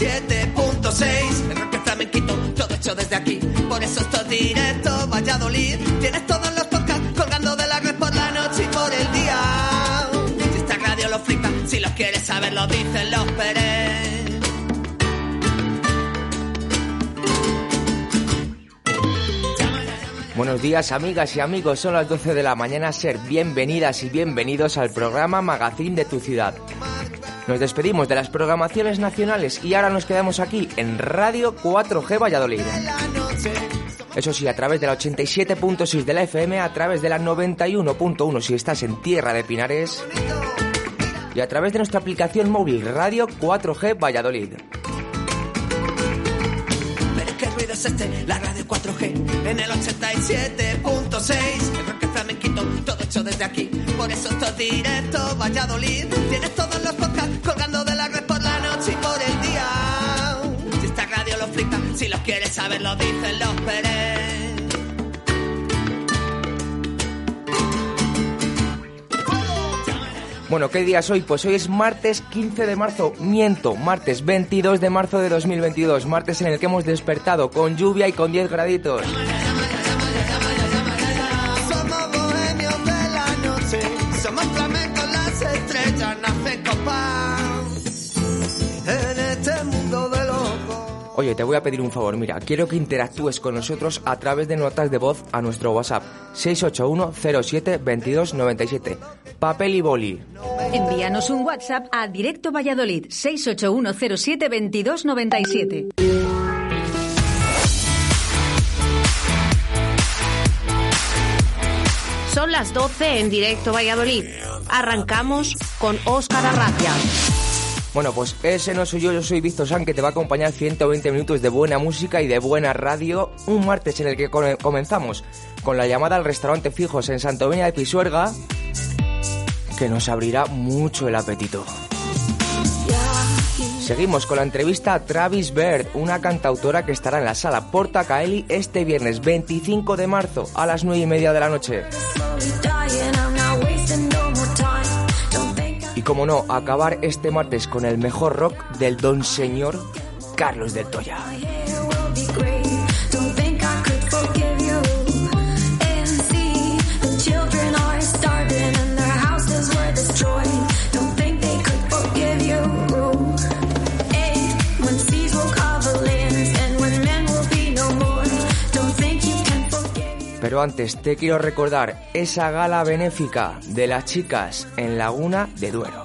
en el 87.6. El rock flamenquito, todo hecho desde aquí. Por eso esto es directo, Valladolid. Tienes todos los podcasts colgando de la red por la noche y por el día. Si esta radio lo flipa, si los quieres saber, lo dicen los Pérez. Buenos días amigas y amigos, son las 12 de la mañana, ser bienvenidas y bienvenidos al programa Magazine de tu ciudad. Nos despedimos de las programaciones nacionales y ahora nos quedamos aquí en Radio 4G Valladolid. Eso sí, a través de la 87.6 de la FM, a través de la 91.1 si estás en Tierra de Pinares y a través de nuestra aplicación móvil Radio 4G Valladolid. Pero qué ruido es este, la radio 4G en el 87.6. El rock flamenquito, todo hecho desde aquí. Por eso esto es directo, Valladolid. Tienes todos los podcasts colgando de la red por la noche y por el día. Si esta radio lo flipa, si los quieres saber, lo dicen los Pérez. Bueno, ¿qué día es hoy? Pues hoy es martes 15 de marzo, miento, martes 22 de marzo de 2022, martes en el que hemos despertado con lluvia y con 10 graditos. Oye, te voy a pedir un favor, mira, quiero que interactúes con nosotros a través de notas de voz a nuestro WhatsApp 681 07 22 97. Papel y boli. Envíanos un WhatsApp a Directo Valladolid 681072297. Son las 12 en directo Valladolid. Arrancamos con Óscar Arracia. Bueno, pues ese no soy yo, yo soy Víctor San, que te va a acompañar 120 minutos de buena música y de buena radio. Un martes en el que come- comenzamos con la llamada al restaurante Fijos en Santovenia de Pisuerga, que nos abrirá mucho el apetito. Seguimos con la entrevista a Travis Bird, una cantautora que estará en la sala Porta Caeli este viernes 25 de marzo a las 9 y media de la noche. Como no, acabar este martes con el mejor rock del don señor Carlos del Toya. Pero antes te quiero recordar esa gala benéfica de las chicas en Laguna de Duero.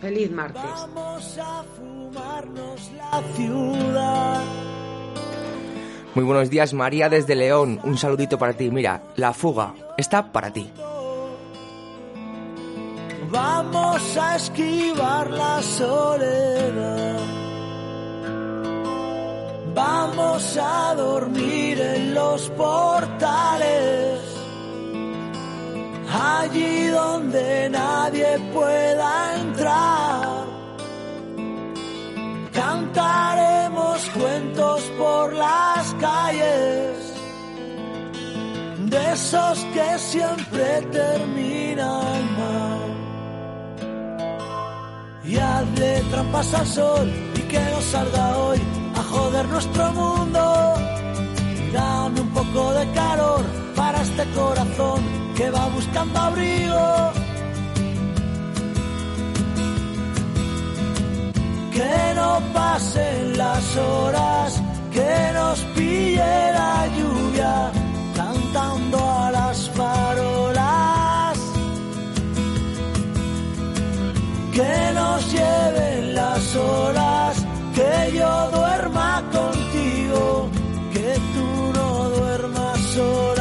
Feliz martes. Vamos a fumarnos la ciudad. Muy buenos días María desde León, un saludito para ti. Mira, la fuga está para ti. Vamos a esquivar la soledad. Vamos a dormir en los portales. Allí donde nadie pueda entrar. Cantaremos cuentos por las calles. De esos que siempre terminan mal. Y hazle trampas al sol y que no salga hoy a joder nuestro mundo. Dame un poco de calor para este corazón que va buscando abrigo. Que no pasen las horas, que nos pille la lluvia cantando a las farolas. Que nos lleven las horas, que yo duerma contigo, que tú no duermas sola.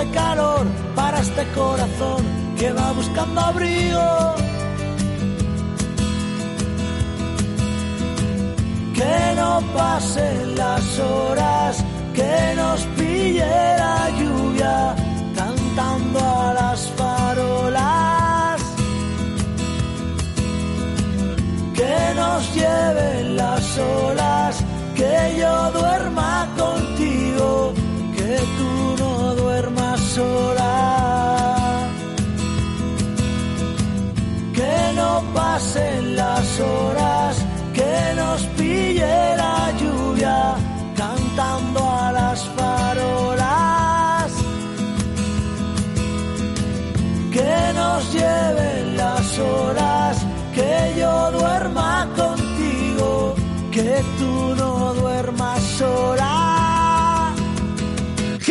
De calor para este corazón que va buscando abrigo. Que no pasen las horas, que nos pille la lluvia cantando a las farolas. Que nos lleven las olas, que yo duerma contigo, que tú Que no pasen las horas, que nos pille la lluvia cantando a las farolas. Que nos lleven las horas, que yo duerma contigo, que tú no duermas sola.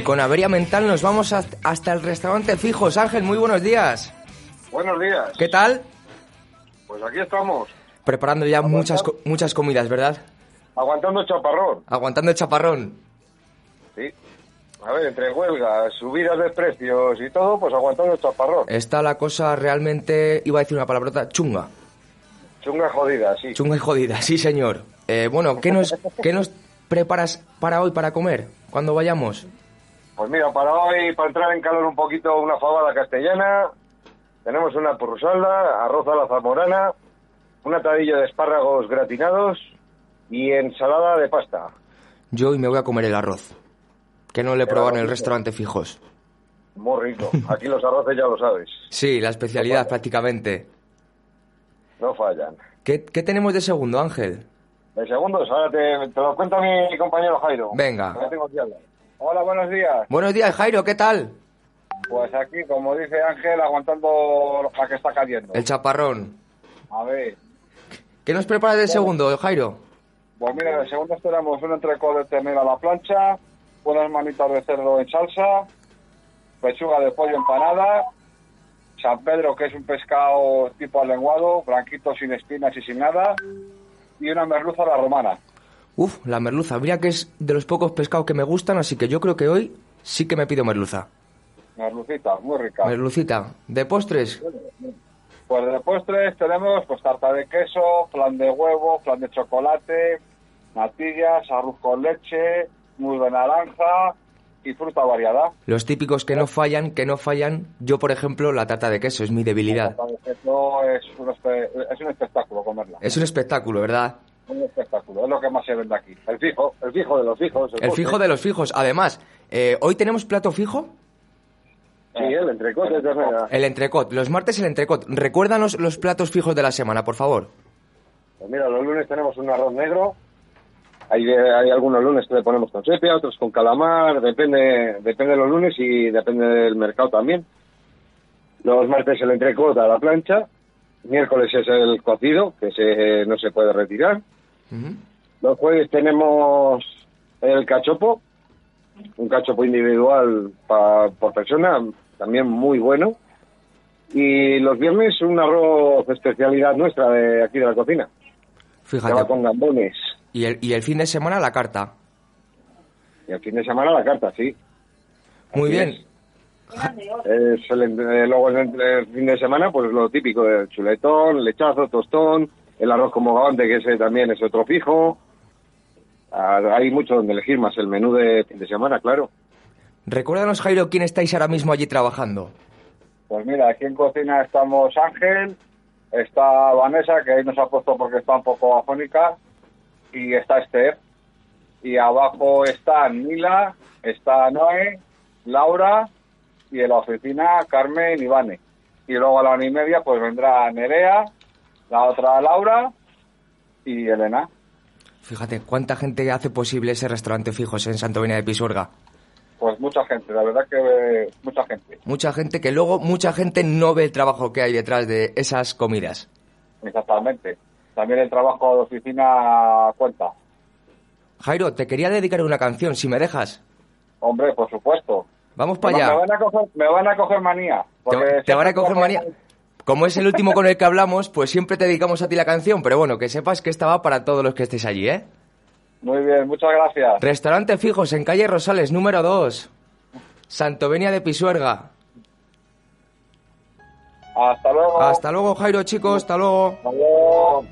Y con avería mental nos vamos hasta- el restaurante Fijos. Ángel, muy buenos días. Buenos días. ¿Qué tal? Pues aquí estamos, Preparando ya muchas, muchas comidas, ¿verdad? aguantando chaparrón. Aguantando el chaparrón. Sí. A ver, entre huelgas, subidas de precios y todo, pues aguantando chaparrón. Está la cosa realmente, iba a decir una palabrota, chunga. Chunga jodida, sí. Chunga y jodida, sí señor. Eh, bueno, ¿qué nos, ¿qué nos preparas para hoy, para comer, cuando vayamos? Pues mira, para hoy, para entrar en calor un poquito, una fabada castellana. Tenemos una purrusalda, arroz a la zamorana, una atadillo de espárragos gratinados y ensalada de pasta. Yo hoy me voy a comer el arroz, que no le he probado en el restaurante Fijos. Muy rico. Aquí los arroces ya lo sabes, Sí, la especialidad prácticamente. no fallan. ¿Qué, qué tenemos de segundo, Ángel? De segundos, ahora te, te lo cuenta mi compañero Jairo. Venga. Tengo. Hola, buenos días. Buenos días, Jairo, ¿qué tal? Pues aquí, como dice Ángel, aguantando la que está cayendo. El chaparrón. A ver, ¿Qué nos preparas de segundo, Jairo? pues mira, de segundos tenemos un entrecot de ternera a la plancha, unas manitas de cerdo en salsa, pechuga de pollo empanada, San Pedro, que es un pescado tipo alenguado, blanquito, sin espinas y sin nada, y una merluza a la romana. Uf, la merluza. Mira que es de los pocos pescados que me gustan, así que yo creo que hoy sí que me pido merluza. Merlucita, muy rica. Merlucita. ¿De postres? Pues de postres tenemos pues tarta de queso, flan de huevo, flan de chocolate, natillas, arroz con leche, mousse de naranja y fruta variada. Los típicos que no fallan, que no fallan. Yo, por ejemplo, la tarta de queso es mi debilidad. La tarta de queso es un, espe- es un espectáculo comerla. Es un espectáculo, ¿verdad? Un espectáculo, es lo que más se vende aquí. El fijo, el fijo de los fijos. El fijo de los fijos. Además, eh, hoy tenemos plato fijo. Sí, el entrecot ternera. El entrecot. Los martes el entrecot. Recuérdanos los platos fijos de la semana, por favor. Pues mira, los lunes tenemos un arroz negro. Hay, hay algunos lunes que le ponemos con sepia, otros con calamar, depende, depende de los lunes y depende del mercado también. Los martes el entrecot a la plancha. Miércoles es el cocido, que se, no se puede retirar. Los jueves tenemos el cachopo, un cachopo individual pa- por persona, también muy bueno. Y los viernes un arroz especialidad nuestra de aquí de la cocina. va Fíjate. con gambones. Y el, y el fin de semana la carta. Y el fin de semana la carta, sí. Muy Así bien. es. Es el, luego el, el fin de semana, pues lo típico, el chuletón, lechazo, tostón, el arroz como gabante, que ese también es otro fijo. Ah, Hay mucho donde elegir, más el menú de fin de semana, claro. Recuérdanos, Jairo, quién estáis ahora mismo allí trabajando. Pues mira, aquí en cocina estamos Ángel, está Vanessa, que ahí nos ha puesto porque está un poco afónica, y está Esther. Y abajo están Mila, está Noé, Laura, y en la oficina Carmen y Vane. Y luego a la una y media pues vendrá Nerea, la otra Laura y Elena. Fíjate, cuánta gente hace posible ese restaurante fijos en Santovenia de Pisuerga. Pues mucha gente, la verdad que eh, mucha gente. Mucha gente que luego mucha gente no ve el trabajo que hay detrás de esas comidas. Exactamente. También el trabajo de oficina cuenta. Jairo, te quería dedicar una canción, si me dejas. Hombre, por supuesto. Vamos para Me allá. van a coger, me van a coger manía. Te, te van a coger manía. Como es el último con el que hablamos, pues siempre te dedicamos a ti la canción, pero bueno, que sepas que esta va para todos los que estéis allí, ¿eh? Muy bien, muchas gracias. Restaurante Fijos en calle Rosales, número 2. Santovenia de Pisuerga. Hasta luego. Hasta luego, Jairo, chicos, hasta luego. Hasta luego.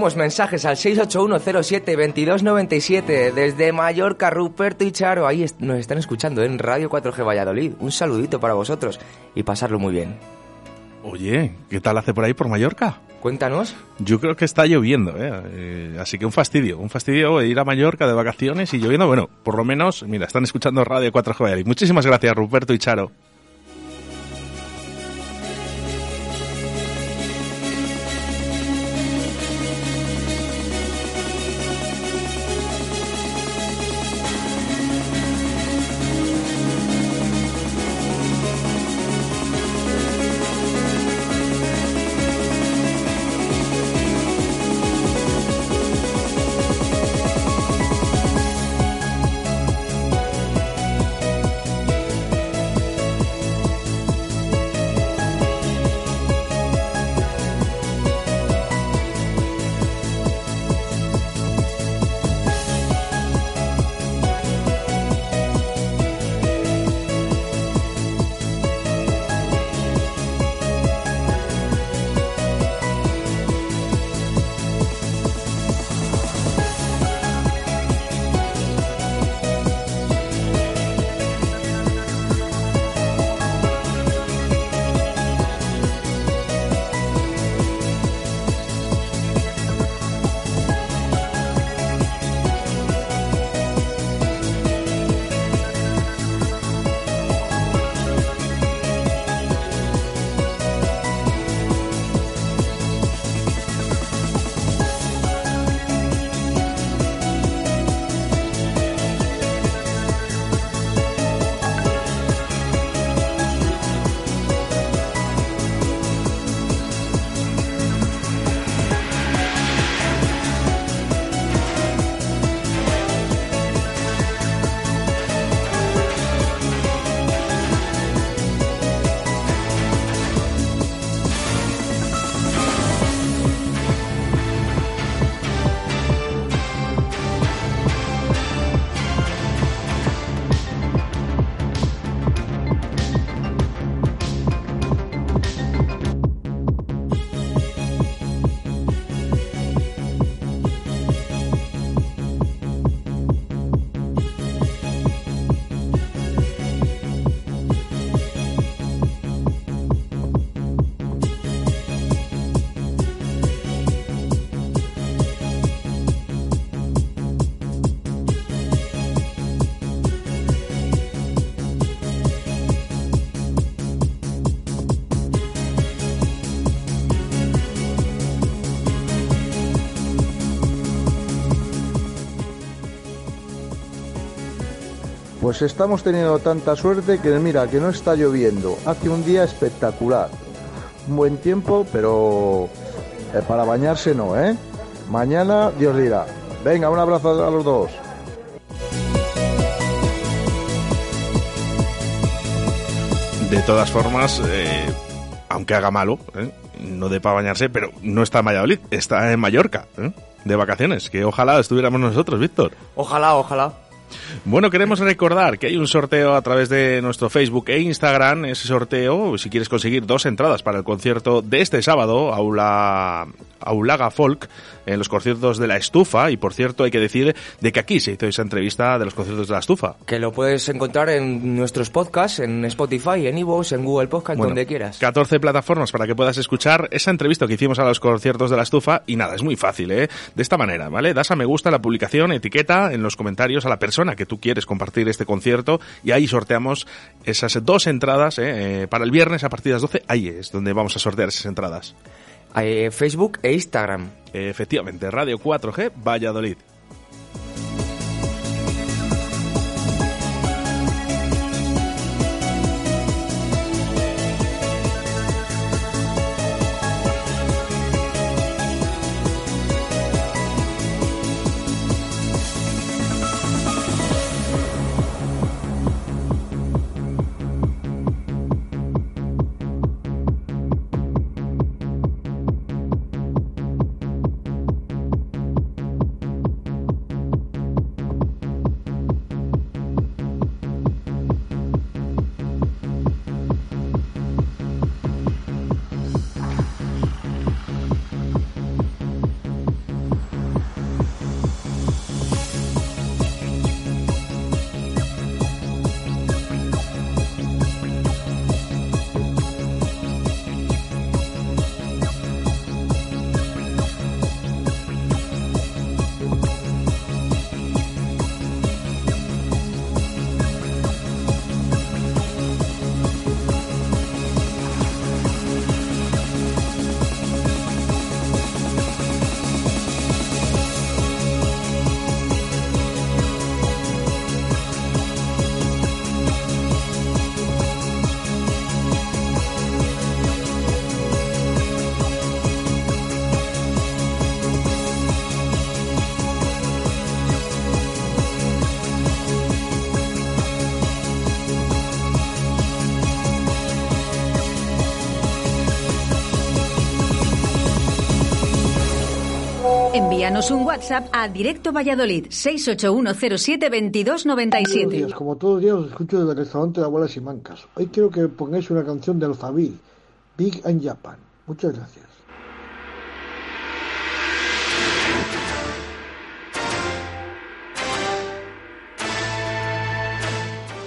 Recibimos mensajes al 681072297 desde Mallorca, Ruperto y Charo. Ahí est- nos están escuchando en Radio 4G Valladolid. Un saludito para vosotros y pasarlo muy bien. Oye, ¿qué tal hace por ahí por Mallorca? Cuéntanos. Yo creo que está lloviendo, ¿eh? Eh, así que un fastidio, un fastidio ir a Mallorca de vacaciones y lloviendo. Bueno, por lo menos, mira, están escuchando Radio 4G Valladolid. Muchísimas gracias, Ruperto y Charo. Pues estamos teniendo tanta suerte que mira, que no está lloviendo. Hace un día espectacular. Un buen tiempo, pero eh, para bañarse no, ¿eh? Mañana Dios dirá. Venga, un abrazo a los dos. De todas formas, eh, aunque haga malo, ¿eh? no de para bañarse, pero no está en Valladolid, está en Mallorca, ¿eh? de vacaciones, que ojalá estuviéramos nosotros, Víctor. Ojalá, ojalá. Bueno, queremos recordar que hay un sorteo a través de nuestro Facebook e Instagram. Ese sorteo, si quieres conseguir dos entradas para el concierto de este sábado, Aula, Aulaga Folk, en los conciertos de la estufa. Y por cierto, hay que decir de que aquí se hizo esa entrevista de los conciertos de la estufa. Que lo puedes encontrar en nuestros podcasts, en Spotify, en Evox, en Google Podcast, Bueno, donde quieras. 14 plataformas para que puedas escuchar esa entrevista que hicimos a los conciertos de la estufa y nada, es muy fácil, ¿eh? De esta manera, ¿vale? Das a me gusta a la publicación, etiqueta en los comentarios a la persona que tú quieres compartir este concierto y ahí sorteamos esas dos entradas ¿eh? Eh, para el viernes a partir de las 12. Ahí es donde vamos a sortear esas entradas. Eh, Facebook e Instagram. Efectivamente, Radio 4G Valladolid. Envíanos un WhatsApp a Directo Valladolid 681072297. Buenos días, como todos los días os escucho desde el restaurante de Abuelas y Mancas. Hoy quiero que pongáis una canción de Alphaville, Big and Japan. Muchas gracias.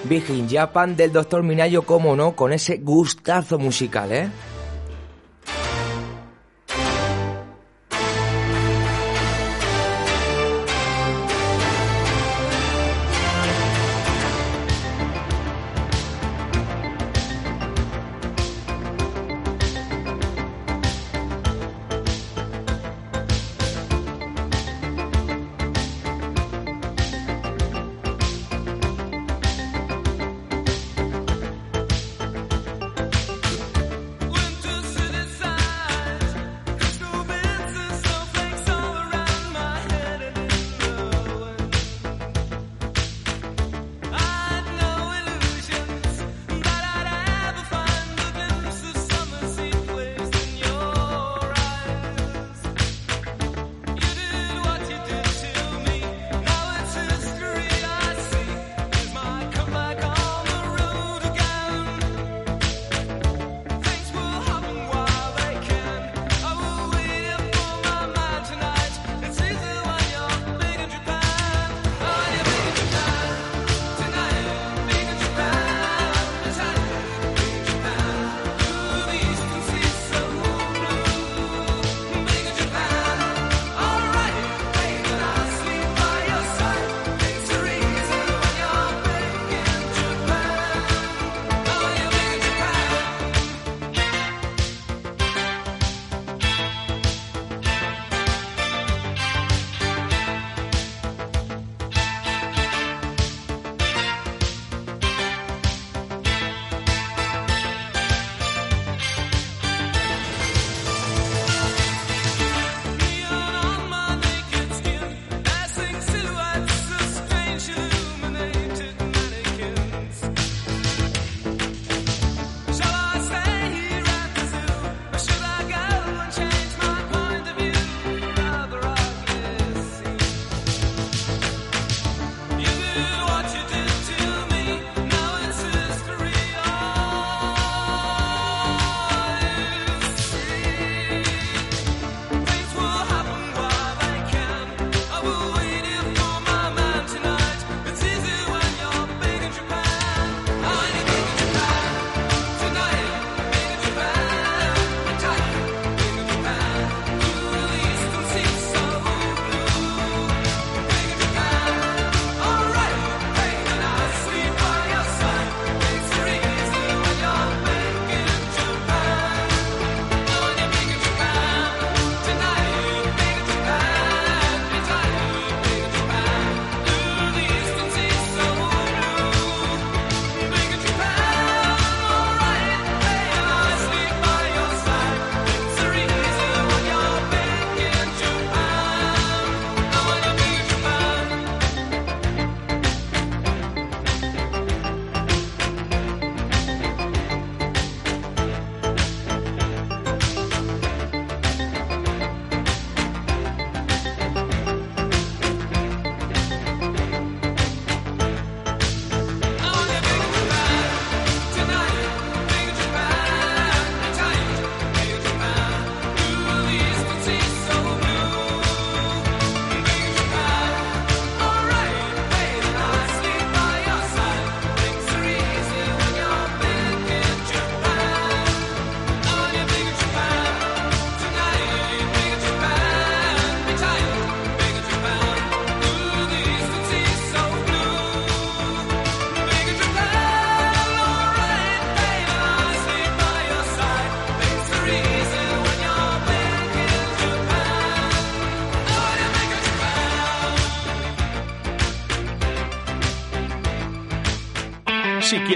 Big in Japan del Dr. Minayo, cómo no, con ese gustazo musical, ¿eh?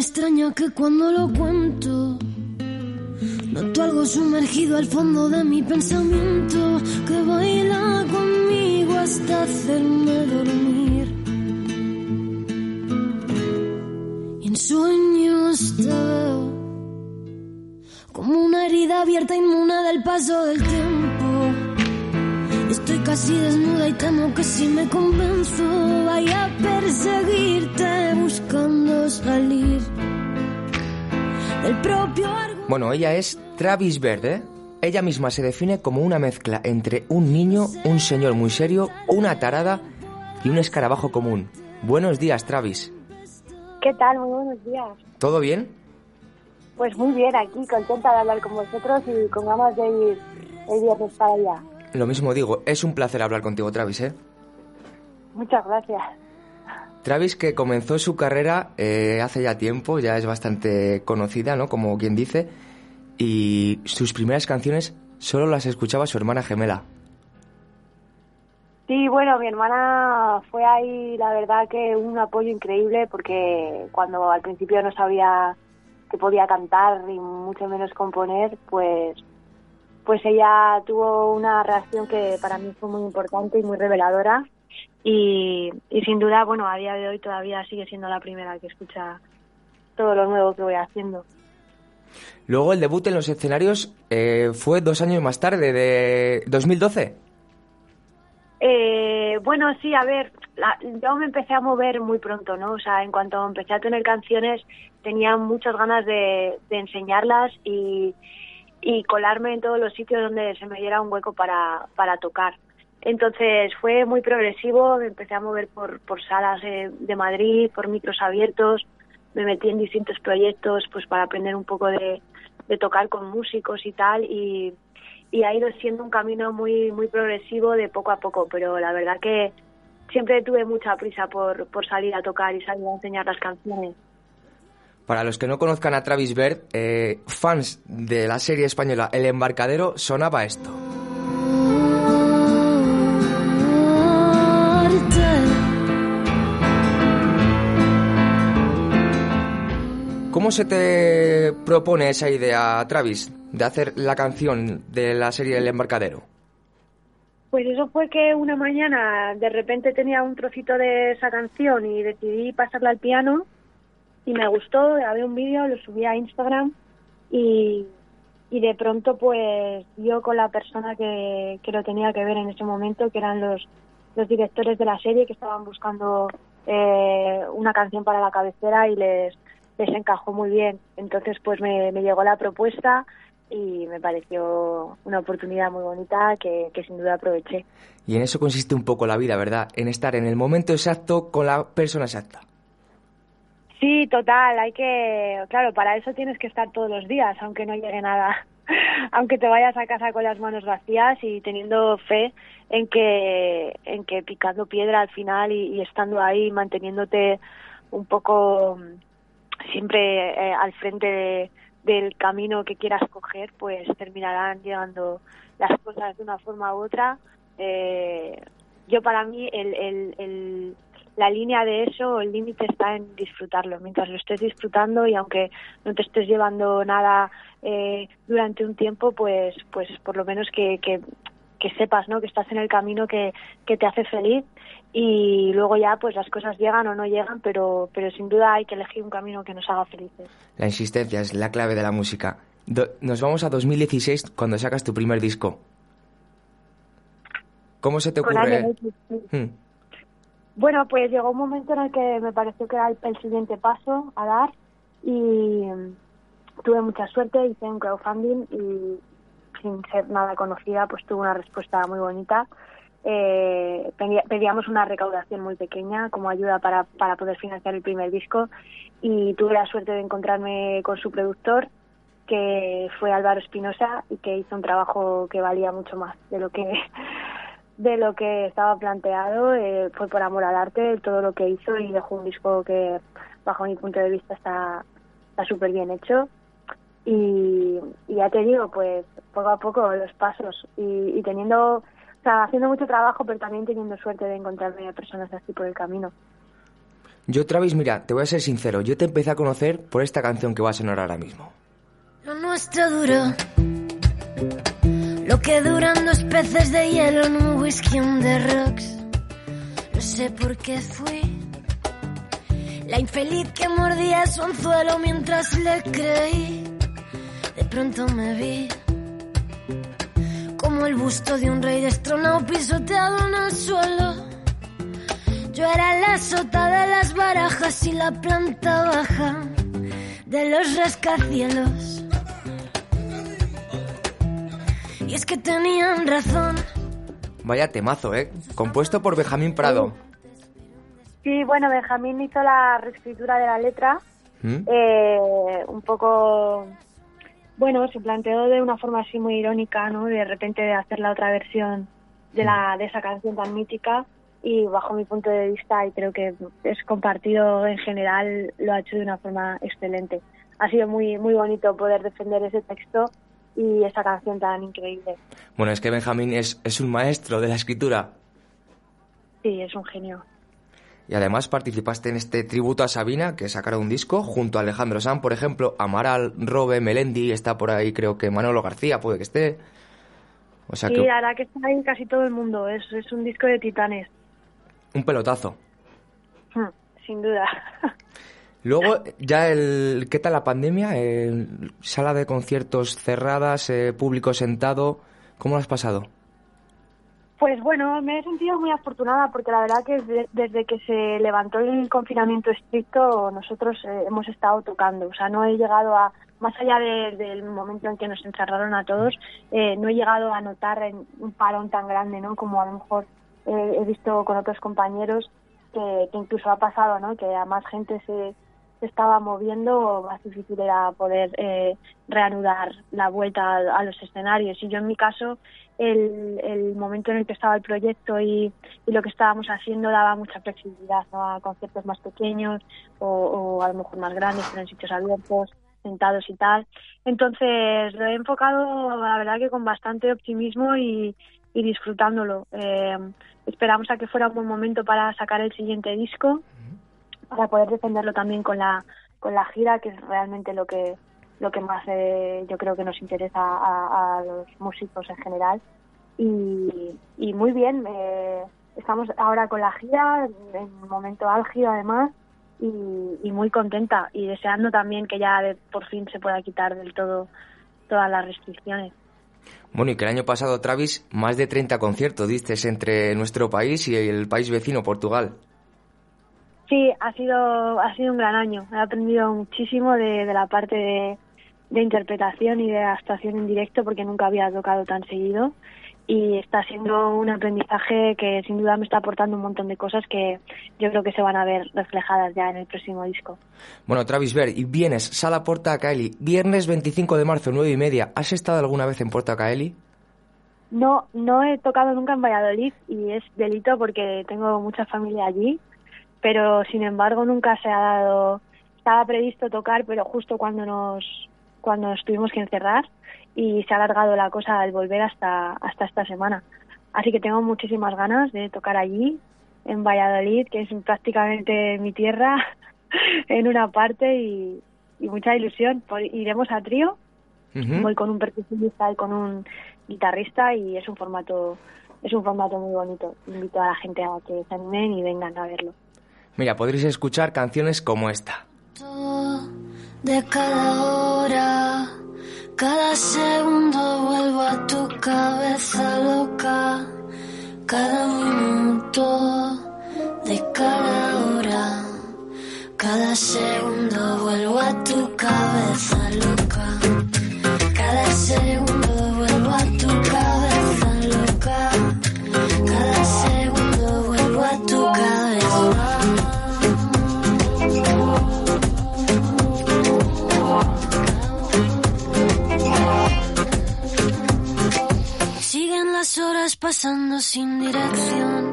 Tan extraña que cuando lo cuento noto algo sumergido al fondo de mi pensamiento que baila conmigo hasta hacerme dormir. Y en sueños te veo como una herida abierta inmune del paso del tiempo. Estoy casi desnuda y temo que si me convenzo vaya a perseguirte buscando salir del propio argumento. Bueno, ella es Travis Verde. Ella misma se define como una mezcla entre un niño, un señor muy serio, una tarada y un escarabajo común. Buenos días, Travis. ¿Qué tal? Muy buenos días. ¿Todo bien? Pues muy bien, aquí contenta de hablar con vosotros y con ganas de ir el viernes para allá. Lo mismo digo, es un placer hablar contigo, Travis, ¿eh? Muchas gracias. Travis que comenzó su carrera eh, hace ya tiempo, ya es bastante conocida, ¿no? Como quien dice, y sus primeras canciones solo las escuchaba su hermana gemela. Sí, bueno, mi hermana fue ahí, la verdad que un apoyo increíble porque cuando al principio no sabía que podía cantar ni mucho menos componer, pues pues ella tuvo una reacción que para mí fue muy importante y muy reveladora y, y sin duda, bueno, a día de hoy todavía sigue siendo la primera que escucha todo lo nuevo que voy haciendo. Luego el debut en los escenarios eh, fue dos años más tarde, de 2012. Eh, bueno, sí, a ver, la- yo me empecé a mover muy pronto, ¿no? O sea, en cuanto empecé a tener canciones, tenía muchas ganas de, de enseñarlas y, y colarme en todos los sitios donde se me diera un hueco para, para tocar. Entonces fue muy progresivo, me empecé a mover por, por salas eh, de Madrid, por micros abiertos, me metí en distintos proyectos pues para aprender un poco de, de tocar con músicos y tal y, y ha ido siendo un camino muy muy progresivo de poco a poco, pero la verdad que siempre tuve mucha prisa por, por salir a tocar y salir a enseñar las canciones. Para los que no conozcan a Travis Bert, eh, fans de la serie española El Embarcadero, sonaba esto. ¿Cómo se te propone esa idea, Travis, de hacer la canción de la serie El Embarcadero? Pues eso fue que una mañana de repente tenía un trocito de esa canción y decidí pasarla al piano y me gustó, grabé un vídeo, lo subí a Instagram y, y de pronto pues yo con la persona que, que lo tenía que ver en ese momento, que eran los, los directores de la serie que estaban buscando eh, una canción para la cabecera y les, les encajó muy bien. Entonces pues me, me llegó la propuesta y me pareció una oportunidad muy bonita que, que sin duda aproveché. Y en eso consiste un poco la vida, ¿verdad? En estar en el momento exacto con la persona exacta. Sí, total, hay que, claro, para eso tienes que estar todos los días, aunque no llegue nada, aunque te vayas a casa con las manos vacías y teniendo fe en que, en que picando piedra al final y, estando ahí, manteniéndote un poco mm, siempre eh, al frente de- del camino que quieras coger, pues terminarán llegando las cosas de una forma u otra. Eh, yo para mí el, el- la línea de eso, el límite está en disfrutarlo. Mientras lo estés disfrutando y aunque no te estés llevando nada eh, durante un tiempo, pues, pues por lo menos que, que, que sepas, ¿no? Que estás en el camino que, que te hace feliz y luego ya, pues las cosas llegan o no llegan, pero, pero sin duda hay que elegir un camino que nos haga felices. La insistencia es la clave de la música. Do- nos vamos a 2016 cuando sacas tu primer disco. ¿Cómo se te ocurre? Bueno, pues llegó un momento en el que me pareció que era el, siguiente paso a dar y mm, tuve mucha suerte, hice un crowdfunding y sin ser nada conocida, pues tuve una respuesta muy bonita. Eh, pedía- pedíamos una recaudación muy pequeña como ayuda para, para poder financiar el primer disco y tuve la suerte de encontrarme con su productor que fue Álvaro Espinosa y que hizo un trabajo que valía mucho más de lo que de lo que estaba planteado eh, fue por amor al arte todo lo que hizo y dejó un disco que bajo mi punto de vista está está súper bien hecho y, y ya te digo pues poco a poco los pasos y, y teniendo o sea haciendo mucho trabajo pero también teniendo suerte de encontrarme a personas así por el camino Yo, Travis, mira, te voy a ser sincero. Yo te empecé a conocer por esta canción que va a sonar ahora mismo. Lo nuestro duró. Lo que duran dos peces de hielo en un whisky on rocks. No sé por qué fui. La infeliz que mordía su anzuelo mientras le creí. De pronto me vi. Como el busto de un rey destronado pisoteado en el suelo. Yo era la sota de las barajas y la planta baja de los rascacielos. Y es que tenían razón. Vaya temazo, ¿eh? Compuesto por Benjamín Prado. sí bueno Benjamín hizo la reescritura de la letra ¿Mm? eh, un poco bueno se planteó de una forma así muy irónica no de repente de hacer la otra versión de la de esa canción tan mítica y bajo mi punto de vista y creo que es compartido en general lo ha hecho de una forma excelente ha sido muy muy bonito poder defender ese texto y esa canción tan increíble Bueno, es que Benjamín es, es un maestro de la escritura. sí es un genio Y además participaste en este tributo a Sabina, que sacaron un disco, junto a Alejandro Sanz, por ejemplo, Amaral, Robe, Melendi, está por ahí creo que Manolo García puede que esté. O sea sí que verdad que está ahí casi todo el mundo es, es un disco de titanes un pelotazo. Hmm, sin duda Luego, ya el... ¿Qué tal la pandemia? Eh, sala de conciertos cerradas, eh, público sentado. ¿Cómo lo has pasado? Pues bueno, me he sentido muy afortunada porque la verdad que de- desde que se levantó el confinamiento estricto nosotros eh, hemos estado tocando. O sea, no he llegado a, más allá de- del momento en que nos encerraron a todos, eh, no he llegado a notar en- un parón tan grande, ¿no? Como a lo mejor eh, he visto con otros compañeros que incluso ha pasado, ¿no? Que a más gente se, se estaba moviendo, más difícil era poder eh, reanudar la vuelta a, a los escenarios. Y yo en mi caso, el, el momento en el que estaba el proyecto y, lo que estábamos haciendo daba mucha flexibilidad ¿no? a conciertos más pequeños o, o a lo mejor más grandes, pero en sitios abiertos, sentados y tal. Entonces lo he enfocado, la verdad que con bastante optimismo y, y disfrutándolo. Eh, esperamos a que fuera un buen momento para sacar el siguiente disco para poder defenderlo también con la con la gira que es realmente lo que lo que más eh, yo creo que nos interesa a, a los músicos en general y, y muy bien eh, estamos ahora con la gira en momento álgido además y, y muy contenta y deseando también que ya de- por fin se pueda quitar del todo todas las restricciones Bueno, y que el año pasado, Travis, más de 30 conciertos diste entre nuestro país y el país vecino, Portugal. Sí, ha sido, ha sido un gran año. He aprendido muchísimo de, de la parte de, de interpretación y de actuación en directo porque nunca había tocado tan seguido y está siendo un aprendizaje que sin duda me está aportando un montón de cosas que yo creo que se van a ver reflejadas ya en el próximo disco. Bueno, Travis Ver, y vienes, Sala Porta Caeli, viernes 25 de marzo, 9 y media. ¿Has estado alguna vez en Porta Caeli? No, no he tocado nunca en Valladolid y es delito porque tengo mucha familia allí, pero sin embargo nunca se ha dado, estaba previsto tocar, pero justo cuando nos, cuando nos tuvimos que encerrar y se ha alargado la cosa al volver hasta, hasta esta semana. Así que tengo muchísimas ganas de tocar allí, en Valladolid, que es prácticamente mi tierra, en una parte y, y mucha ilusión. Iremos a trío voy con un percusionista y con un guitarrista y es un formato es un formato muy bonito invito a la gente a que se animen y vengan a verlo Mira, podréis escuchar canciones como esta. de cada hora, cada segundo vuelvo a tu cabeza loca, cada minuto de cada hora. Cada segundo vuelvo a tu cabeza loca. Cada segundo las horas pasando sin dirección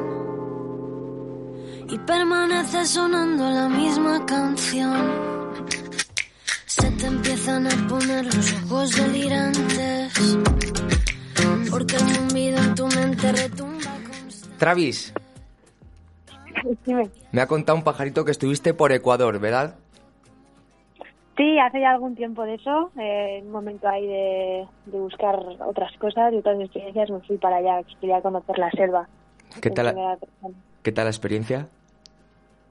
y permanece sonando la misma canción. Se te empiezan a poner los ojos delirantes porque el zumbido en tu mente retumba. Travis, me ha contado un pajarito que estuviste por Ecuador, ¿verdad? Sí, hace ya algún tiempo de eso, eh, en un momento ahí de, de buscar otras cosas y otras experiencias, me fui para allá, quería conocer la selva. ¿Qué tal, la. ¿Qué tal la experiencia?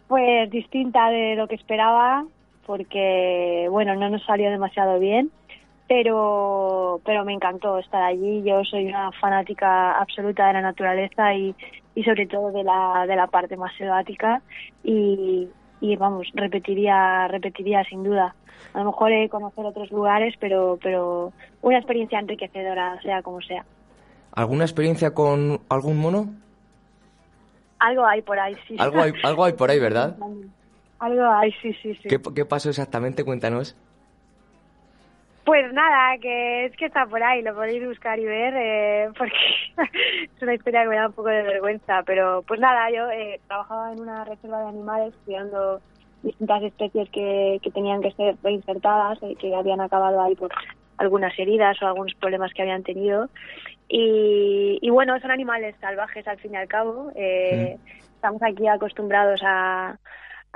Pues distinta de lo que esperaba, porque bueno, no nos salió demasiado bien, pero pero me encantó estar allí. Yo soy una fanática absoluta de la naturaleza y, y sobre todo de la de la parte más selvática y, y vamos, repetiría repetiría sin duda. A lo mejor he conocer otros lugares, pero pero una experiencia enriquecedora, sea como sea. ¿Alguna experiencia con algún mono? Algo hay por ahí, sí. Algo hay, algo hay por ahí, ¿verdad? Algo hay, sí, sí, sí. ¿Qué, qué pasó exactamente? Cuéntanos. Pues nada, que es que está por ahí, lo podéis buscar y ver, eh, porque es una historia que me da un poco de vergüenza, pero pues nada, yo eh, trabajaba en una reserva de animales cuidando distintas especies que, que tenían que ser reinsertadas, eh, que habían acabado ahí por algunas heridas o algunos problemas que habían tenido. Y, y bueno, son animales salvajes al fin y al cabo. Eh, Estamos aquí acostumbrados a,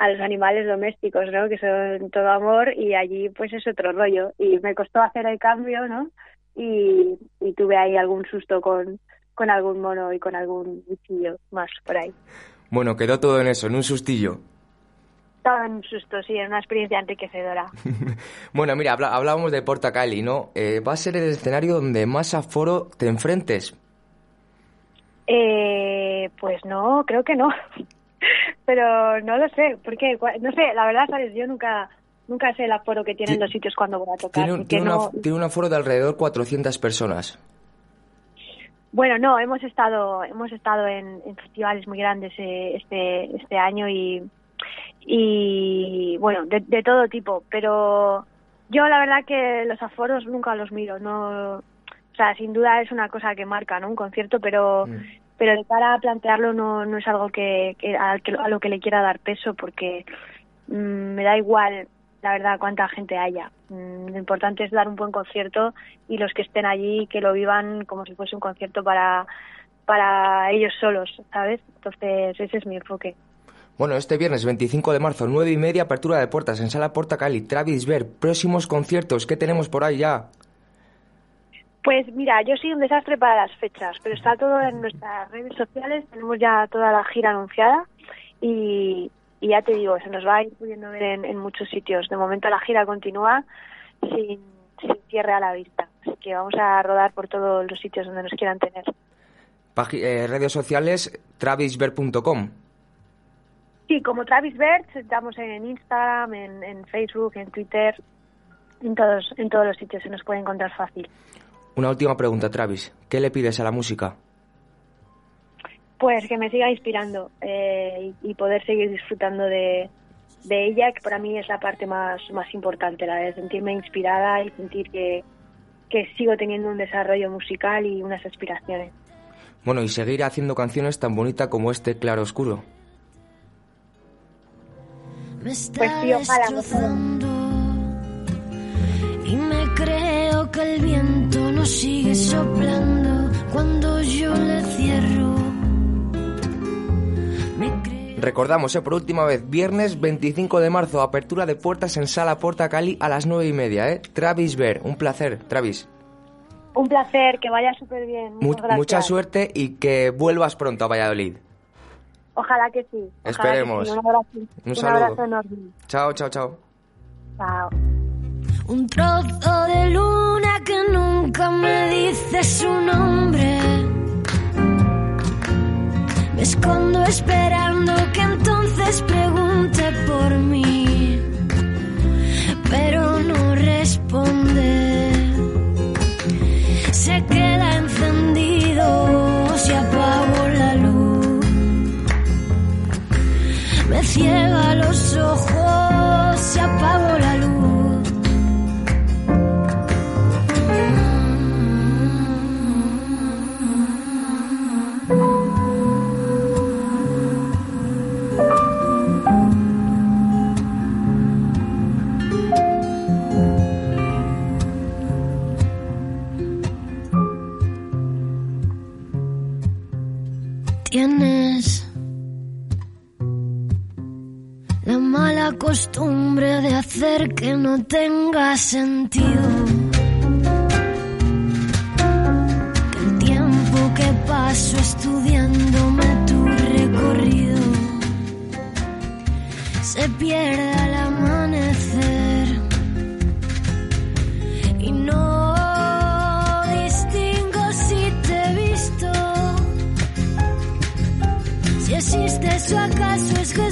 a los animales domésticos, ¿no? Que son todo amor y allí pues es otro rollo. Y me costó hacer el cambio, ¿no? Y, y tuve ahí algún susto con, con algún mono y con algún bichillo más por ahí. Bueno, quedó todo en eso, en un sustillo. Estaba en un susto, sí, en una experiencia enriquecedora. Bueno, mira, hablábamos de Porta Cali, ¿no? Eh, va a ser el escenario donde más aforo te enfrentes. Eh, pues no, creo que no. Pero no lo sé, porque no sé, la verdad, sabes, yo nunca nunca sé el aforo que tienen los sitios cuando voy a tocar. Tiene, un- una- tiene aforo de alrededor 400 personas. Bueno, no, hemos estado hemos estado en, en festivales muy grandes eh, este este año y y bueno, de, de todo tipo, pero yo la verdad que los aforos nunca los miro, no o sea, sin duda es una cosa que marca, ¿no? Un concierto, pero pero de cara a plantearlo no, no es algo que, que, a, que- a lo que le quiera dar peso porque mm, me da igual la verdad cuánta gente haya. Mm, lo importante es dar un buen concierto y los que estén allí que lo vivan como si fuese un concierto para para ellos solos, ¿sabes? Entonces ese es mi enfoque. Bueno, este viernes 25 de marzo, 9 y media, apertura de puertas en Sala Porta Cali. Travis Ver, próximos conciertos, ¿qué tenemos por ahí ya? Pues mira, yo soy un desastre para las fechas, pero está todo en nuestras redes sociales, tenemos ya toda la gira anunciada y, y ya te digo, se nos va a ir pudiendo ver en, en muchos sitios. De momento la gira continúa sin, sin cierre a la vista, así que vamos a rodar por todos los sitios donde nos quieran tener. Eh, redes sociales, travisver.com. Sí, como Travis Bert, estamos en Instagram, en, en Facebook, en Twitter, en todos, en todos los sitios se nos puede encontrar fácil. Una última pregunta, Travis. ¿Qué le pides a la música? Pues que me siga inspirando eh, y, poder seguir disfrutando de, de ella, que para mí es la parte más, más importante, la de sentirme inspirada y sentir que, que sigo teniendo un desarrollo musical y unas aspiraciones. Bueno, y seguir haciendo canciones tan bonitas como este Claro Oscuro. Pues sí, ojalá, creo que el viento no sigue soplando cuando yo le cierro. Recordamos, eh, por última vez, viernes 25 de marzo, apertura de puertas en Sala Porta Cali a las 9 y media, ¿eh? Travis Ver, un placer, Travis. Un placer, que vaya súper bien. Mu- Muchas gracias. mucha suerte y que vuelvas pronto a Valladolid. Ojalá que sí. ojalá que Esperemos. sí. Un abrazo, Un un saludo. abrazo enorme. Chao, chao, chao. Chao. Un trozo de luna que nunca me dice su nombre. Me escondo esperando que entonces veces pregunté por mí, pero no responde. Se queda encendido si apago la luz. Me ciega los ojos si apago la luz. Tienes la mala costumbre de hacer que no tenga sentido. El tiempo que paso estudiándome tu recorrido se pierde Si existes o acaso es que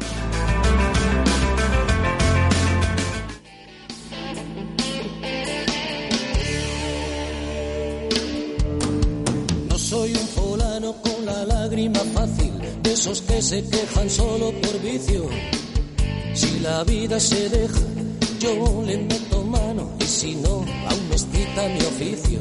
Lágrima fácil, de esos que se quejan solo por vicio. Si la vida se deja, yo le meto mano y si no, aún me excita mi oficio.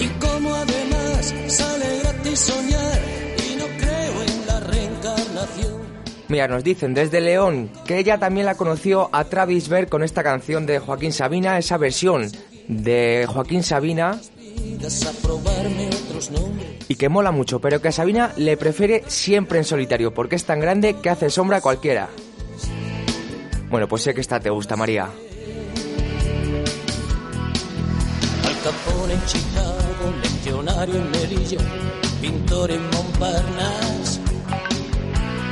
Y como además sale gratis soñar y no creo en la reencarnación. Mira, nos dicen desde León que ella también la conoció a Travis Berg con esta canción de Joaquín Sabina, esa versión de Joaquín Sabina y que mola mucho, pero que a Sabina le prefiere siempre en solitario porque es tan grande que hace sombra a cualquiera. Bueno, pues sé que esta te gusta, María. Al Capone en Chicago, leccionario en Melilla, pintor en Montparnasse,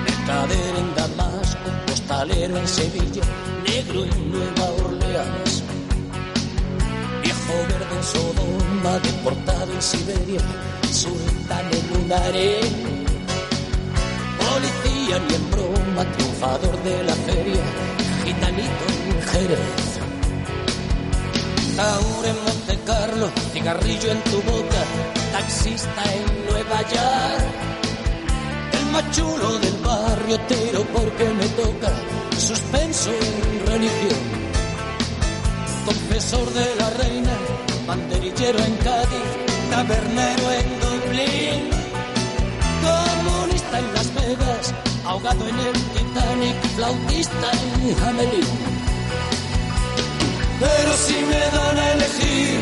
mercader en Damasco, postalero en Sevilla, negro en Nueva Orleans, viejo verde en Sodoma, deportado en Siberia, sultán en un harén, policía ni en broma, triunfador de la feria, gitanito en Jerez. Taur en Monte Carlo, cigarrillo en tu boca, taxista en Nueva York. El más chulo del barrio, tiro porque me toca suspenso en religión. Confesor de la reina, banderillero en Cádiz, tabernero en Dublín. Comunista en Las Vegas, ahogado en el Titanic, flautista en Hamelin. Pero si me dan a elegir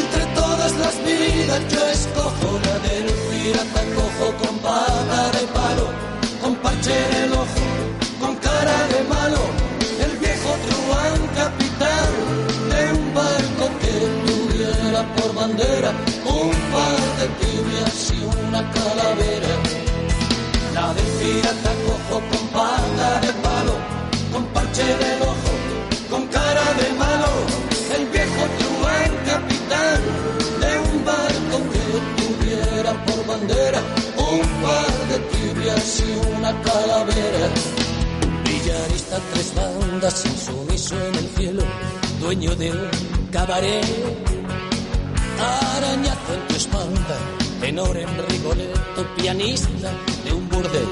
entre todas las vidas, yo escojo la del pirata cojo con pata de palo, con parche en el ojo, bandera un par de tibias y una calavera. La del pirata cojo con pata de palo, con parche el ojo, con cara de malo, el viejo truán capitán de un barco que tuviera por bandera un par de tibias y una calavera. Villarista tres bandas, insumiso en el cielo, dueño de un cabaret. Arañazo en tu espalda, tenor en Rigoletto, pianista de un burdel.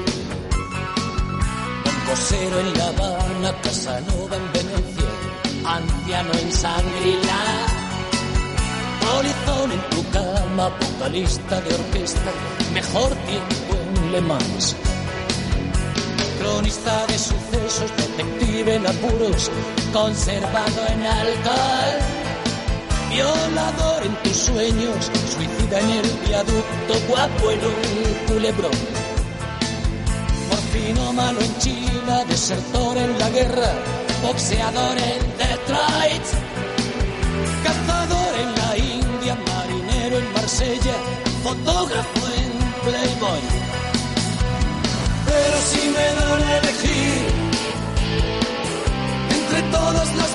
Composero en La Habana, Casanova en Venecia, anciano en Sangrila. Polizón en tu cama, vocalista de orquesta, mejor tiempo en Le Mans. Cronista de sucesos, detective en apuros, conservado en alcohol. Violador en tus sueños, suicida en el viaducto, guapo en un culebrón. Morfino malo en China, desertor en la guerra, boxeador en Detroit. Cazador en la India, marinero en Marsella, fotógrafo en Playboy. Pero si me dan a elegir entre todas las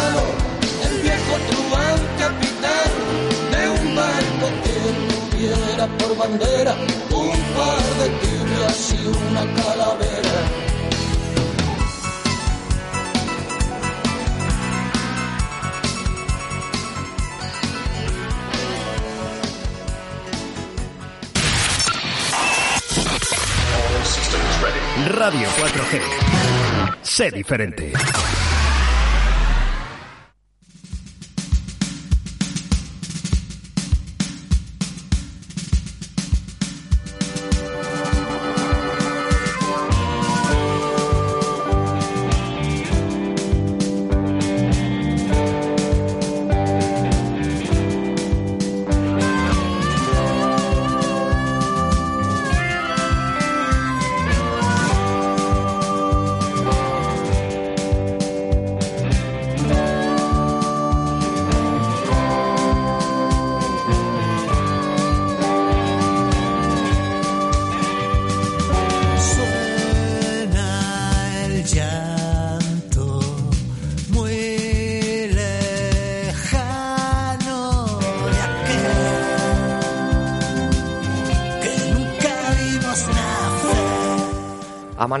por bandera un par de tibias y una calavera. Radio 4G. Sé diferente.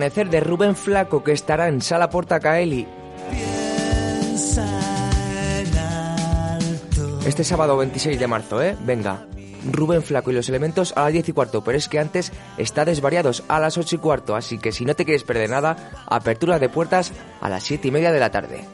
De Rubén Flaco que estará en Sala Porta Caeli Piensa en alto. este sábado 26 de marzo, ¿eh? Venga. Rubén Flaco y los elementos a las 10 y cuarto, pero es que antes está desvariados a las 8 y cuarto, así que si no te quieres perder nada, apertura de puertas a las 7 y media de la tarde.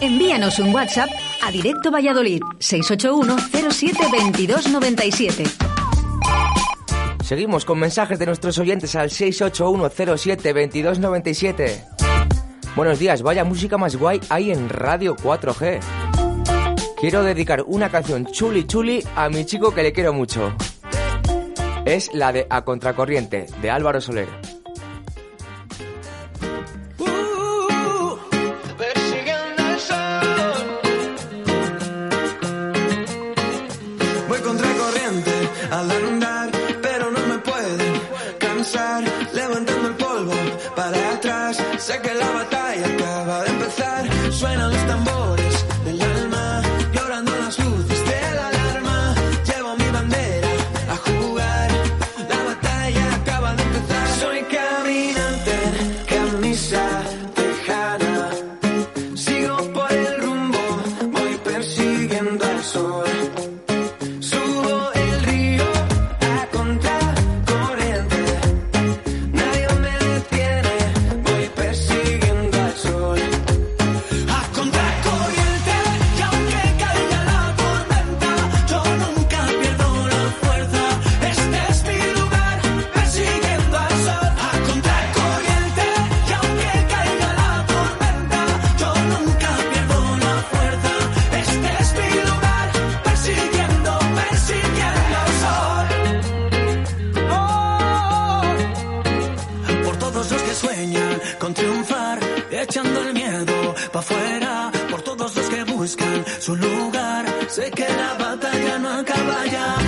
Envíanos un WhatsApp a Directo Valladolid 681 07 22 Seguimos con mensajes de nuestros oyentes al 681072297. Buenos días, vaya música más guay hay en Radio 4G. Quiero dedicar una canción chuli chuli a mi chico que le quiero mucho. Es la de A Contracorriente, de Álvaro Soler. afuera, por todos los que buscan su lugar. Sé que la batalla no acaba ya.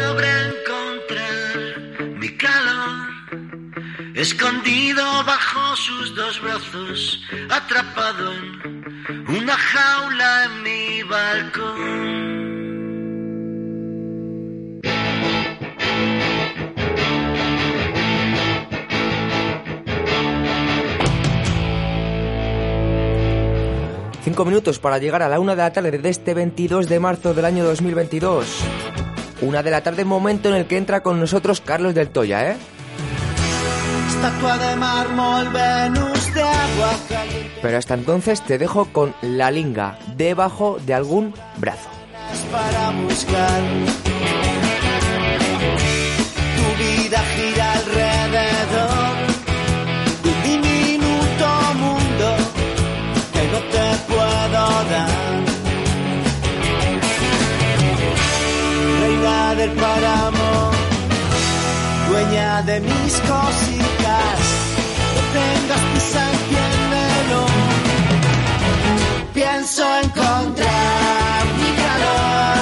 Escondido bajo sus dos brazos, atrapado en una jaula en mi balcón. Cinco minutos para llegar a la una de la tarde de este 22 de marzo del año 2022. Una de la tarde, momento en el que entra con nosotros Carlos del Toya, ¿eh? Estatua de mármol, Venus de agua caliente. Pero hasta entonces te dejo con la linga debajo de algún brazo. para buscar. Tu vida gira alrededor de un diminuto mundo que no te puedo dar. Reina del páramo, dueña de mis cositas, no tengas prisa, entiéndelo. Pienso encontrar mi calor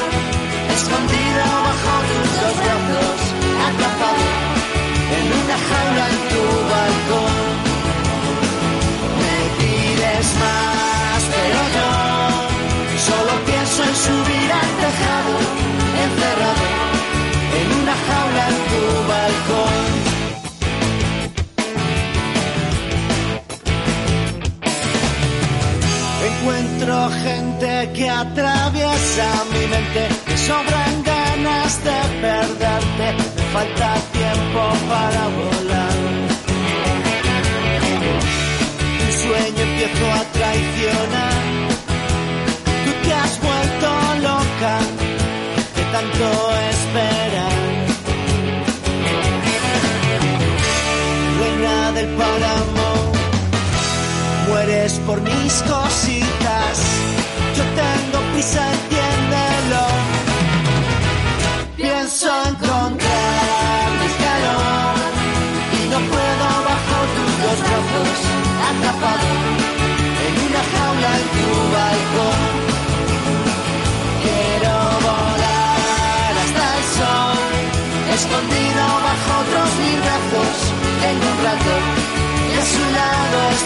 escondido que atraviesa mi mente, me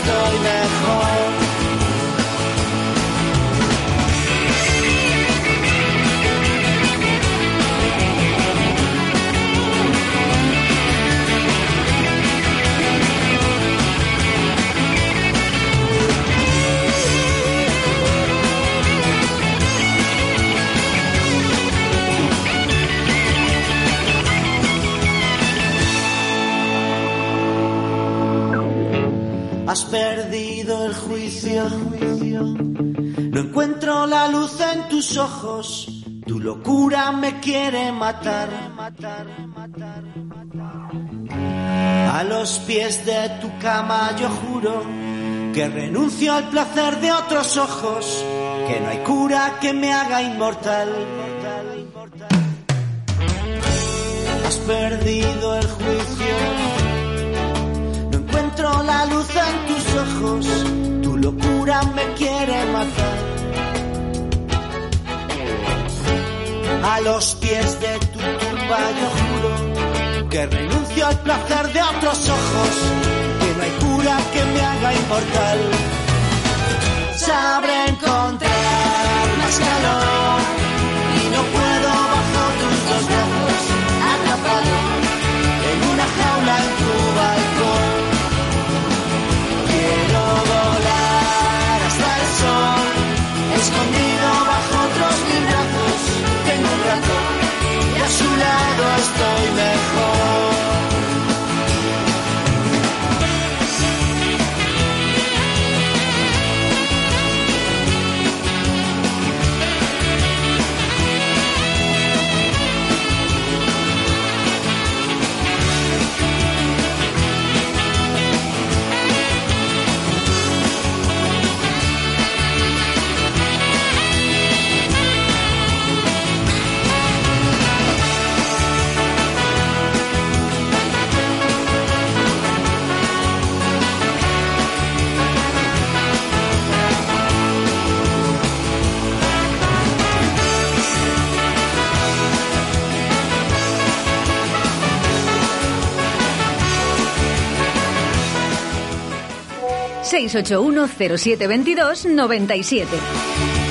estoy Has perdido el juicio. No encuentro la luz en tus ojos. Tu locura me quiere matar. A los pies de tu cama yo juro que renuncio al placer de otros ojos. Que no hay cura que me haga inmortal. Has perdido el juicio la luz en tus ojos, tu locura me quiere matar. A los pies de tu tumba yo juro que renuncio al placer de otros ojos, que no hay cura que me haga inmortal. Sabré encontrar más calor y no puedo bajo tus dos brazos, atrapado en una jaula en tu balcón. Escondido bajo otros mil brazos. Tengo un rato y a su lado estoy mejor. 681 0722 97.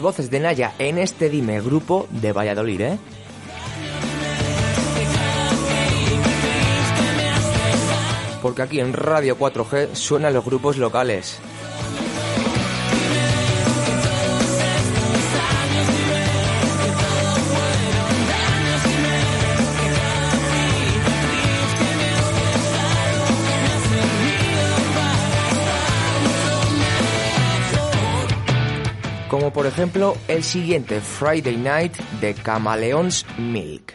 Voces de Naya en este Dime grupo de Valladolid, ¿eh? Porque aquí en Radio 4G suenan los grupos locales. Como por ejemplo el siguiente Friday Night de Camaleons Milk.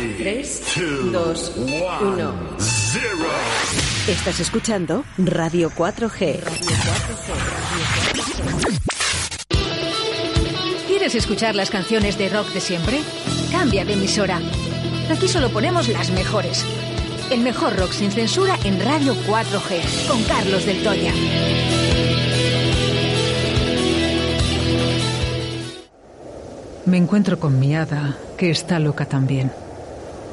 3, 2, 1. 0. Estás escuchando Radio 4G. ¿Quieres escuchar las canciones de rock de siempre? Cambia de emisora. Aquí solo ponemos las mejores. El mejor rock sin censura en Radio 4G, con Carlos del Toya. Me encuentro con mi hada, que está loca también.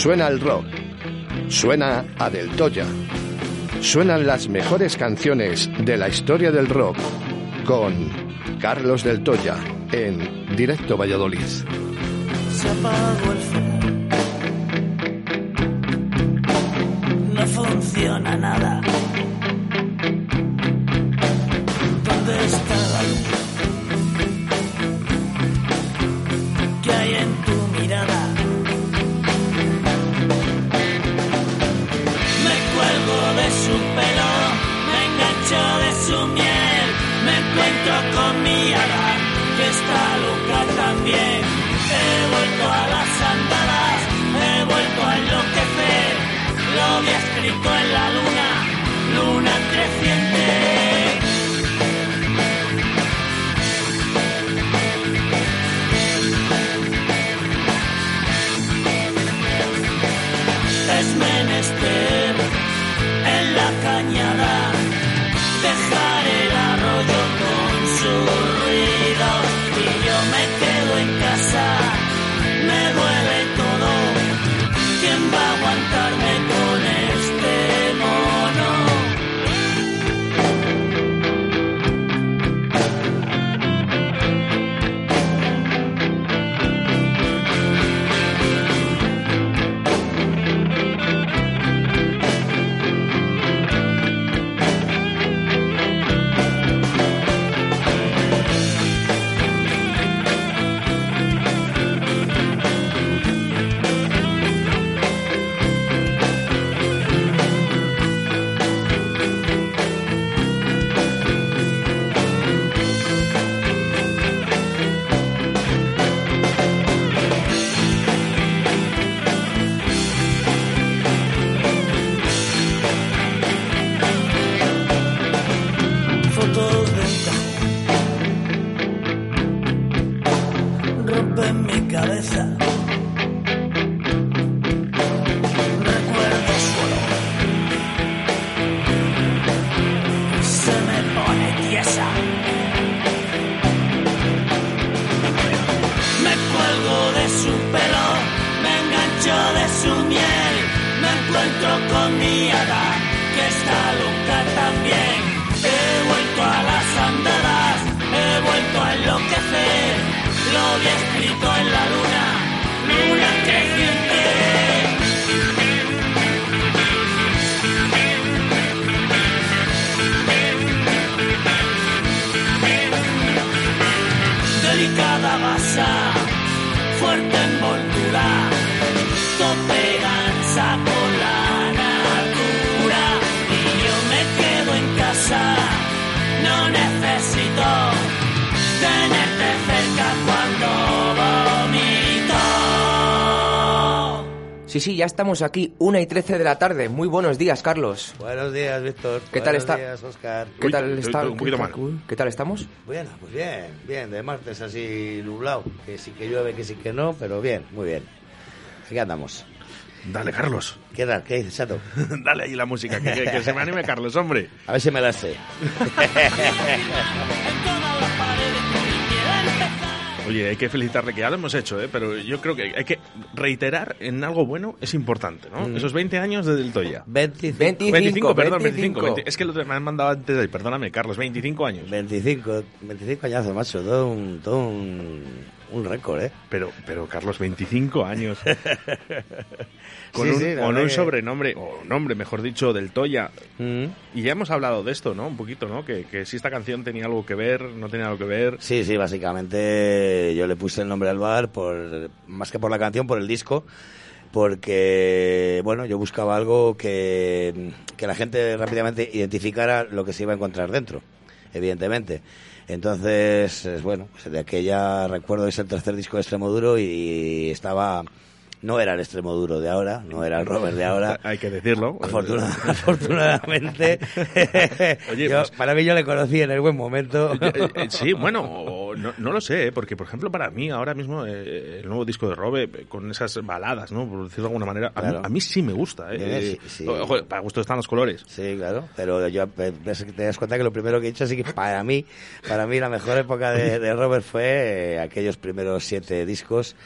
Suena el rock. Suena a Del Toya. Suenan las mejores canciones de la historia del rock con Carlos Del Toya en Directo Valladolid. Se apagó el. No funciona nada. Sí, sí, ya estamos aquí, una y 13 de la tarde. Muy buenos días, Carlos. Buenos días, Víctor. ¿Qué tal Buenos está? días, Oscar. ¿Qué Uy, tal está? un poquito ¿Qué mal. tal- ¿Qué tal estamos? Bueno, pues bien, bien, de martes así nublado, que sí que llueve, que sí que no, pero bien, muy bien. Aquí andamos. Dale, Carlos. ¿Qué tal? ¿Qué dices, Chato? Dale ahí la música, que, que- que se me anime Carlos, hombre. A ver si me la sé. Oye, hay que felicitarle, que ya lo hemos hecho, ¿eh? pero yo creo que hay que reiterar en algo bueno es importante, ¿no? Mm. Esos 20 años de Del Toya. 25. 25, perdón, 25. 25. 20. Es que lo me han mandado antes de ahí, perdóname, Carlos, 25 años. 25, 25 añazos, macho, todo un, todo un, un récord, ¿eh? Pero, pero Carlos, 25 años. Con Sí, un, sí, la con verdad un que- sobrenombre, o nombre, mejor dicho, del Toya. Mm. Y ya hemos hablado de esto, ¿no? Un poquito, ¿no? Que, que si esta canción tenía algo que ver, no tenía algo que ver. Sí, sí, básicamente yo le puse el nombre al bar por más que por la canción, por el disco, porque bueno, yo buscaba algo que, que la gente rápidamente identificara lo que se iba a encontrar dentro, evidentemente. Entonces, es, bueno, pues de aquella recuerdo es el tercer disco de Extremo Duro y estaba no era el extremo duro de ahora, no era el Robert de ahora. Hay que decirlo. Afortuna- afortunadamente, Oye, yo- pues- para mí yo le conocí en el buen momento. Eh, eh, Sí, bueno, no, no lo sé, ¿eh? porque por ejemplo para mí ahora mismo eh, el nuevo disco de Robe eh, con esas baladas, ¿no? Por decirlo de alguna manera, a, mí, Claro. a mí sí me gusta. ¿eh? Sí, sí. ojo, para gusto están los colores. Sí, claro, pero yo te das cuenta que lo primero que he dicho así que para mí, para mí la mejor época de, de Robert fue aquellos primeros siete discos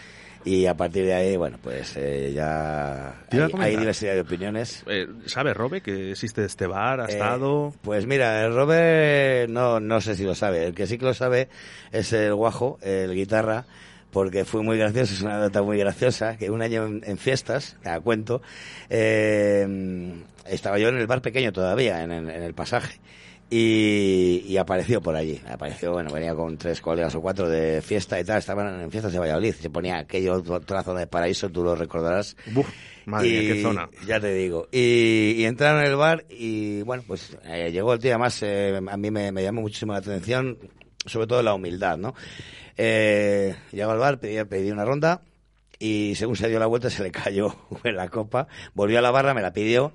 y a partir de ahí, bueno, pues eh, ya hay, diversidad de opiniones. Eh, ¿Sabe Robe que existe este bar? ¿Ha Eh, estado? Pues mira, el Robert no, no sé si lo sabe. El que sí que lo sabe es el Guajo, el guitarra, porque fue muy gracioso, es una nota muy graciosa, que un año en, en fiestas, a cuento, eh, estaba yo en el bar pequeño todavía, en, el- en el pasaje. Y, y apareció por allí. Apareció, bueno, venía con tres colegas o cuatro de fiesta y tal. Estaban en fiestas de Valladolid. Se ponía aquello, otra zona de paraíso, tú lo recordarás. Buf, madre mía, qué zona. Ya te digo. Y, y entraron en el bar y, bueno, pues eh, llegó el tío. Además, eh, a mí me, me llamó muchísimo la atención, sobre todo la humildad, ¿no? Eh, llegó al bar, pedí, pedí una ronda y según se dio la vuelta se le cayó en la copa. Volvió a la barra, me la pidió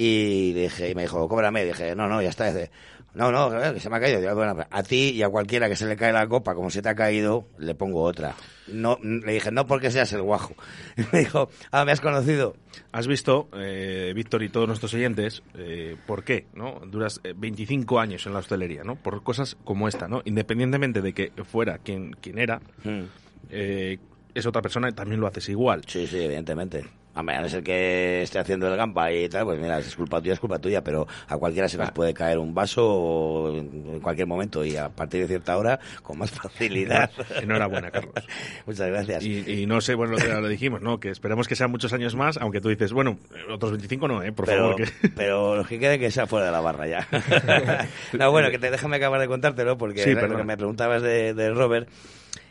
y dije, y me dijo, cóbrame. dije, no, no, ya está. Dice, no, no, que se me ha caído. Digo, "Bueno, a ti y a cualquiera que se le cae la copa, como se te ha caído, le pongo otra. No, le dije, no porque seas el guajo. Y me dijo, ah, me has conocido. Has visto, eh, Víctor y todos nuestros oyentes, eh, por qué, ¿no? Duras eh, 25 años en la hostelería, ¿no? Por cosas como esta, ¿no? Independientemente de que fuera quien, quien era, eh, es otra persona y también lo haces igual. Sí, sí, evidentemente. A no ser que esté haciendo el gamba y tal, pues mira, es culpa tuya, es culpa tuya, pero a cualquiera se nos puede caer un vaso en cualquier momento y a partir de cierta hora con más facilidad. Enhorabuena, Carlos. Muchas gracias. Y, y no sé, bueno, lo lo dijimos, ¿no? Que esperemos que sean muchos años más, aunque tú dices, bueno, otros 25 no, ¿eh? Por pero, favor. Que... pero los que quede que sea fuera de la barra ya. no, bueno, que te déjame acabar de contártelo porque Sí, lo que me preguntabas de, de Robert.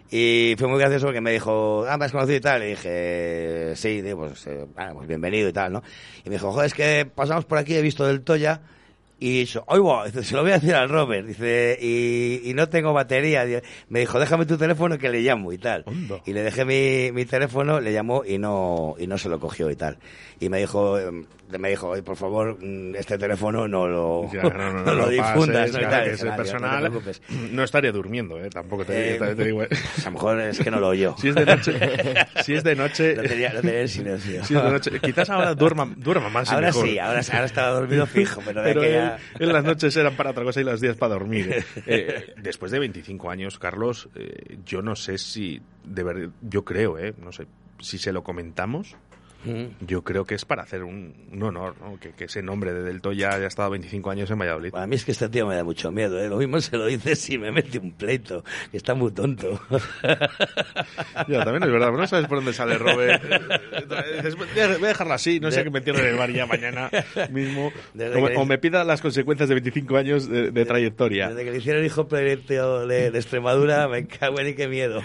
Y fue muy gracioso porque me dijo, ah, me has conocido y tal. Y dije, sí, digo, pues, eh, ah, pues bienvenido y tal, ¿no? Y me dijo, joder, es que pasamos por aquí, he visto del Toya. Y oye, dice, se lo voy a decir al Robert, dice, y, y no tengo batería. Me dijo, déjame tu teléfono que le llamo y tal. Y le dejé mi, mi teléfono, le llamó y no, y no se lo cogió y tal. Y me dijo, em, me dijo, "Oye, por favor, mm, este teléfono no lo, Ya, no, no, no, no lo lo difundas. es "Nada, tío, personal". No estaría durmiendo, ¿eh? Tampoco te, Eh, digo. ¿eh? pues a lo mejor es que no lo oyó. Si es de noche. si es de noche. Lo tenía, lo tenía en silencio. si es de noche. Quizás ahora duerma, duerma más. y Ahora mejor. sí, ahora, ahora estaba dormido fijo, pero de Pero aquella, él las noches eran para otra cosa y los días para dormir. Eh, después de 25 años, Carlos, eh, yo no sé si, de ver, yo creo, eh, no sé, si se lo comentamos, yo creo que es para hacer un, un honor, ¿no? que, que ese nombre de Del Toya haya estado 25 años en Valladolid. A mí es que este tío me da mucho miedo, ¿eh? Lo mismo se lo dices si me mete un pleito, que está muy tonto. Ya, también es verdad, no sabes por dónde sale Robert. Voy a dejarlo así, no sé que me entierro en el bar ya mañana mismo. O, que- o me pida las consecuencias de 25 años de, de trayectoria. Desde que le hicieron hijo pleito de, Extremadura, me cago en y qué miedo.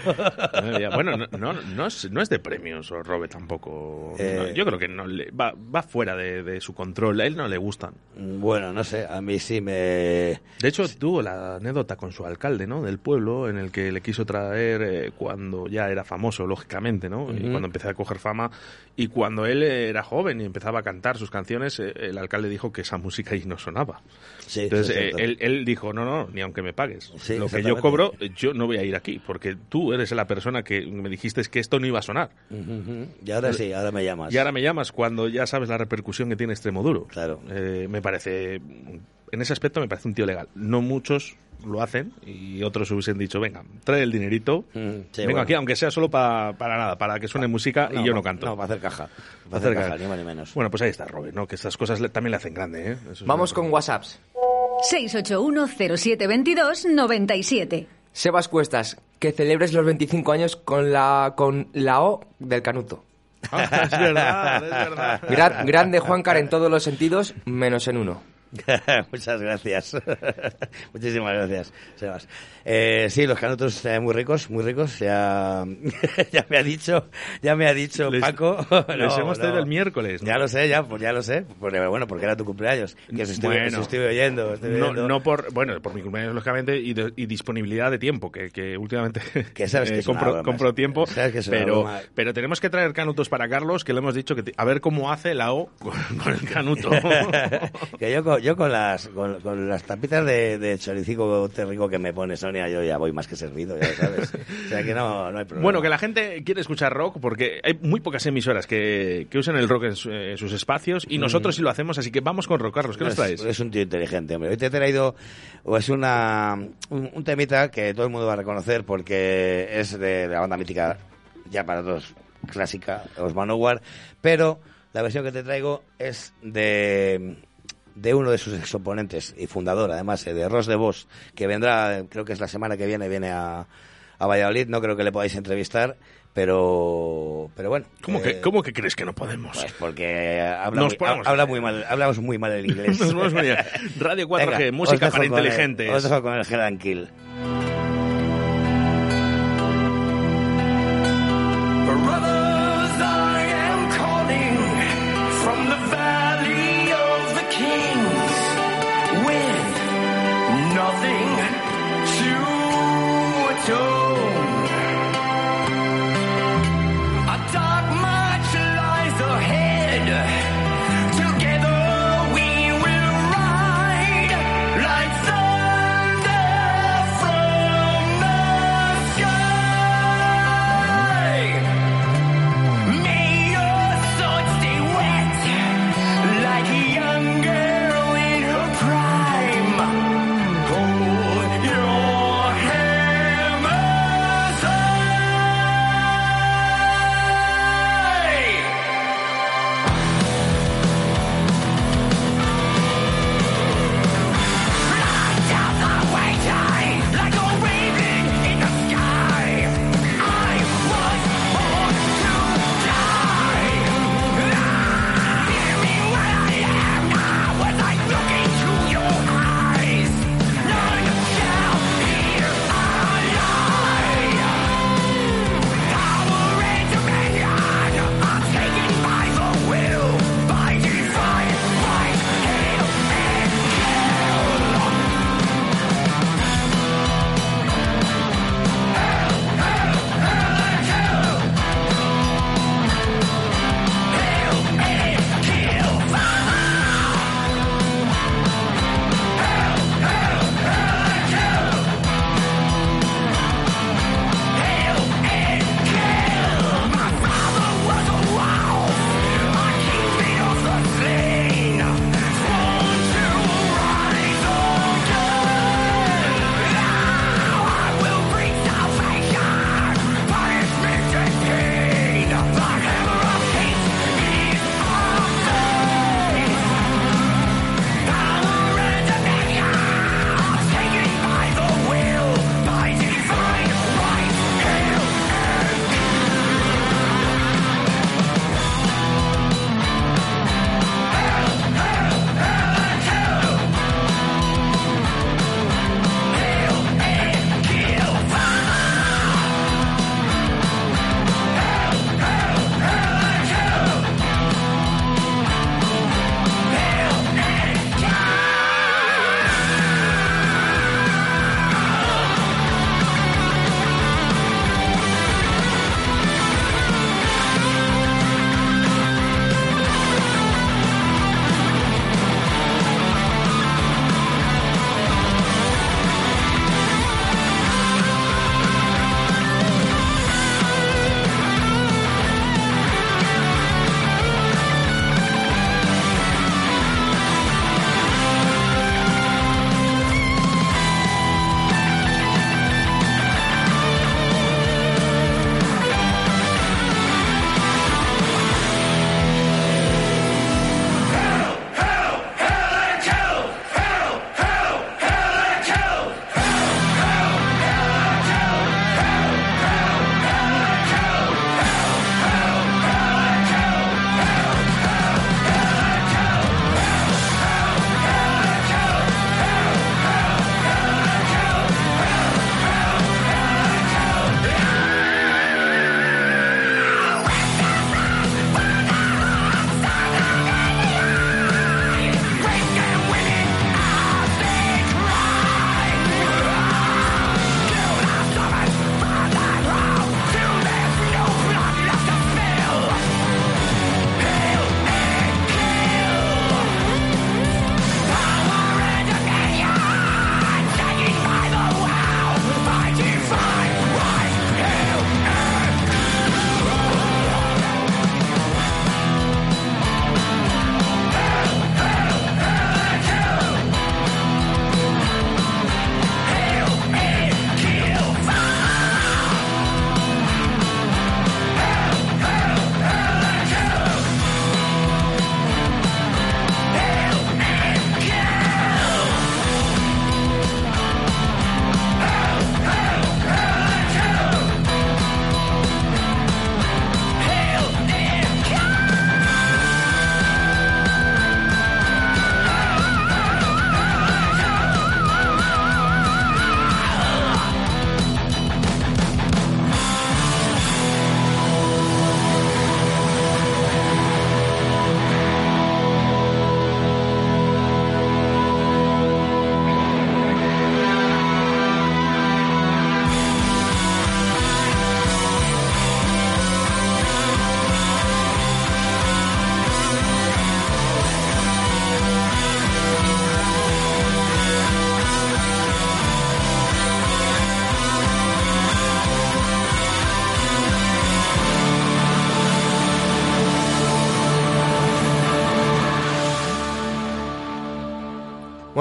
Bueno, no, no, no es, no es de premios, Robert tampoco. Eh. No, yo creo que no le, va, va fuera de, de su control. A él no le gustan. Bueno, no sé, a mí sí me... De hecho, tuvo la anécdota con su alcalde, ¿no? Del pueblo, en el que le quiso traer eh, cuando ya era famoso, lógicamente, ¿no? Y cuando empezó a coger fama. Y cuando él era joven y empezaba a cantar sus canciones, eh, el alcalde dijo que esa música ahí no sonaba. Sí, Entonces, eh, él, él dijo, no, no, ni aunque me pagues. Sí, Lo que yo cobro, yo no voy a ir aquí, porque tú eres la persona que me dijiste que esto no iba a sonar. Y ahora sí, ahora me llamas. Y ahora me llamas cuando ya sabes la repercusión que tiene Extremoduro. Claro. Eh, me parece, en ese aspecto me parece un tío legal. No muchos lo hacen y otros hubiesen dicho, venga, trae el dinerito, sí, vengo bueno. aquí, aunque sea solo pa- para nada, para que suene música y yo no canto. No, para hacer caja. Para hacer hacer caja, caja. ni más ni menos. Bueno, pues ahí está Robert, ¿no? Que estas cosas le- también le hacen grande, ¿eh? Eso Vamos con WhatsApps. 681-0722-97. Sebas Cuestas, que celebres los 25 años con la, con la O del Canuto. Es verdad, es verdad. Gra- grande Juancar en todos los sentidos, menos en uno. Muchas gracias. Muchísimas gracias, Sebas. Eh, sí, los canutos eh, muy ricos, muy ricos. Ya, ya me ha dicho, ya me ha dicho Les- Paco. les hemos traído el miércoles, ¿no? Ya lo sé, ya, pues ya lo sé. Porque, bueno, porque era tu cumpleaños. Que os estuve, Bueno. os estuve oyendo. estuve No, oyendo. no por, bueno, por mi cumpleaños, lógicamente, y, de- y disponibilidad de tiempo, que, que últimamente Que sabes que es una compro, tiempo, sabes que pero, broma. pero tenemos que traer canutos para Carlos, que le hemos dicho que a ver cómo hace la O con, con el canuto. que yo con, yo con las con, con las tapitas de, de choricico rico que me pone Sonia, yo ya voy más que servido, ya sabes. o sea que no, no hay problema. Bueno, que la gente quiere escuchar rock porque hay muy pocas emisoras que, que usan el rock en, su- en sus espacios y Mm. nosotros sí lo hacemos, así que vamos con rock, Carlos. ¿Qué nos es, traes? es un tío inteligente, hombre. Hoy te he traído o es una, un, un temita que todo el mundo va a reconocer porque es de, la banda mítica, ya para todos, clásica, los Manowar, pero la versión que te traigo es de de uno de sus exoponentes y fundador, además, eh, de Ross de Vos, que vendrá, creo que es la semana que viene, viene a, a Valladolid, no creo que le podáis entrevistar, pero pero bueno. ¿Cómo, eh, que, ¿Cómo que crees que no podemos? Pues porque habla, Nos muy, ponemos- habla muy mal, hablamos muy mal el inglés. Nos bien. Radio 4G, Venga, música para con el- inteligentes. os dejo con el Hell and Kill.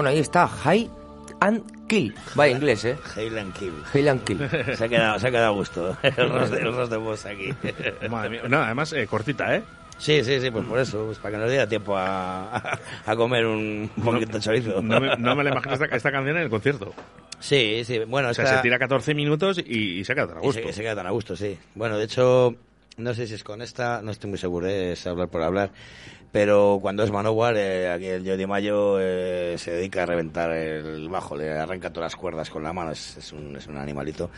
Bueno, ahí está, High and Kill. Vaya inglés, ¿eh? Hail and Kill. Hail and Kill. Se ha quedado, se ha quedado a gusto el roast, el roast de voz aquí. Madre mía. No, además, eh, cortita, ¿eh? Sí, sí, sí, pues por eso, pues para que nos diera tiempo a, a comer un poquito de chorizo. No me, no me la imagino esta, esta canción en el concierto. Sí, sí, bueno, O sea, esta- se tira 14 minutos y, y se queda tan a y gusto. se, se queda tan a gusto, sí. Bueno, de hecho, no sé si es con esta, no estoy muy seguro, eh, es hablar por hablar, pero cuando es Manowar, eh, aquí el Joe Di Mayo eh, se dedica a reventar el bajo, le arranca todas las cuerdas con la mano, es, es un, es un animalito,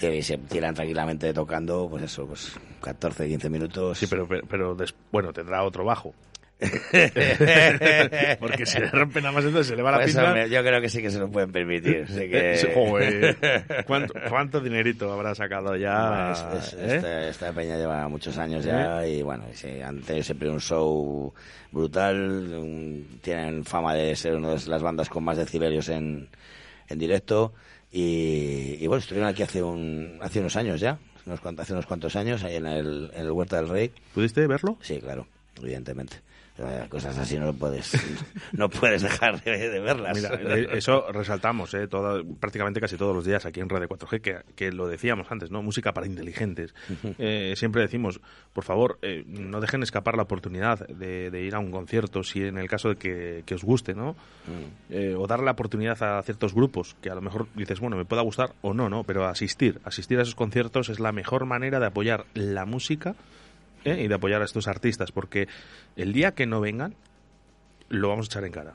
y se tiran tranquilamente tocando, pues eso, pues 14, 15 minutos. Sí, pero, pero, pero bueno, tendrá otro bajo. Porque si le rompen nada más entonces se le va la Pues, pinta. hombre, yo creo que sí que se lo pueden permitir. así que... Sí, joder. ¿Cuánto, cuánto dinerito habrá sacado ya? Bueno, es- es- eh? esta, esta peña lleva muchos años ya y bueno, sí, han tenido siempre un show brutal, un- tienen fama de ser una de las bandas con más decibelios en, en directo y, y bueno, estuvieron aquí hace un hace unos años ya, unos hace unos cuantos años ahí en el, en el Huerta del Rey. ¿Pudiste verlo? Sí, claro, evidentemente. Eh, Cosas así no lo puedes, no puedes dejar de, de verlas. Mira, eh, eso resaltamos eh, prácticamente casi todos los días aquí en Radio 4G, que, que lo decíamos antes, ¿no? Música para inteligentes. Eh, siempre decimos, por favor, eh, no dejen escapar la oportunidad de, de ir a un concierto, si en el caso de que, que os guste, ¿no? Eh, o darle la oportunidad a ciertos grupos, que a lo mejor dices, bueno, me pueda gustar o no, ¿no? Pero asistir, asistir a esos conciertos es la mejor manera de apoyar la música ¿eh? y de apoyar a estos artistas, porque el día que no vengan, lo vamos a echar en cara.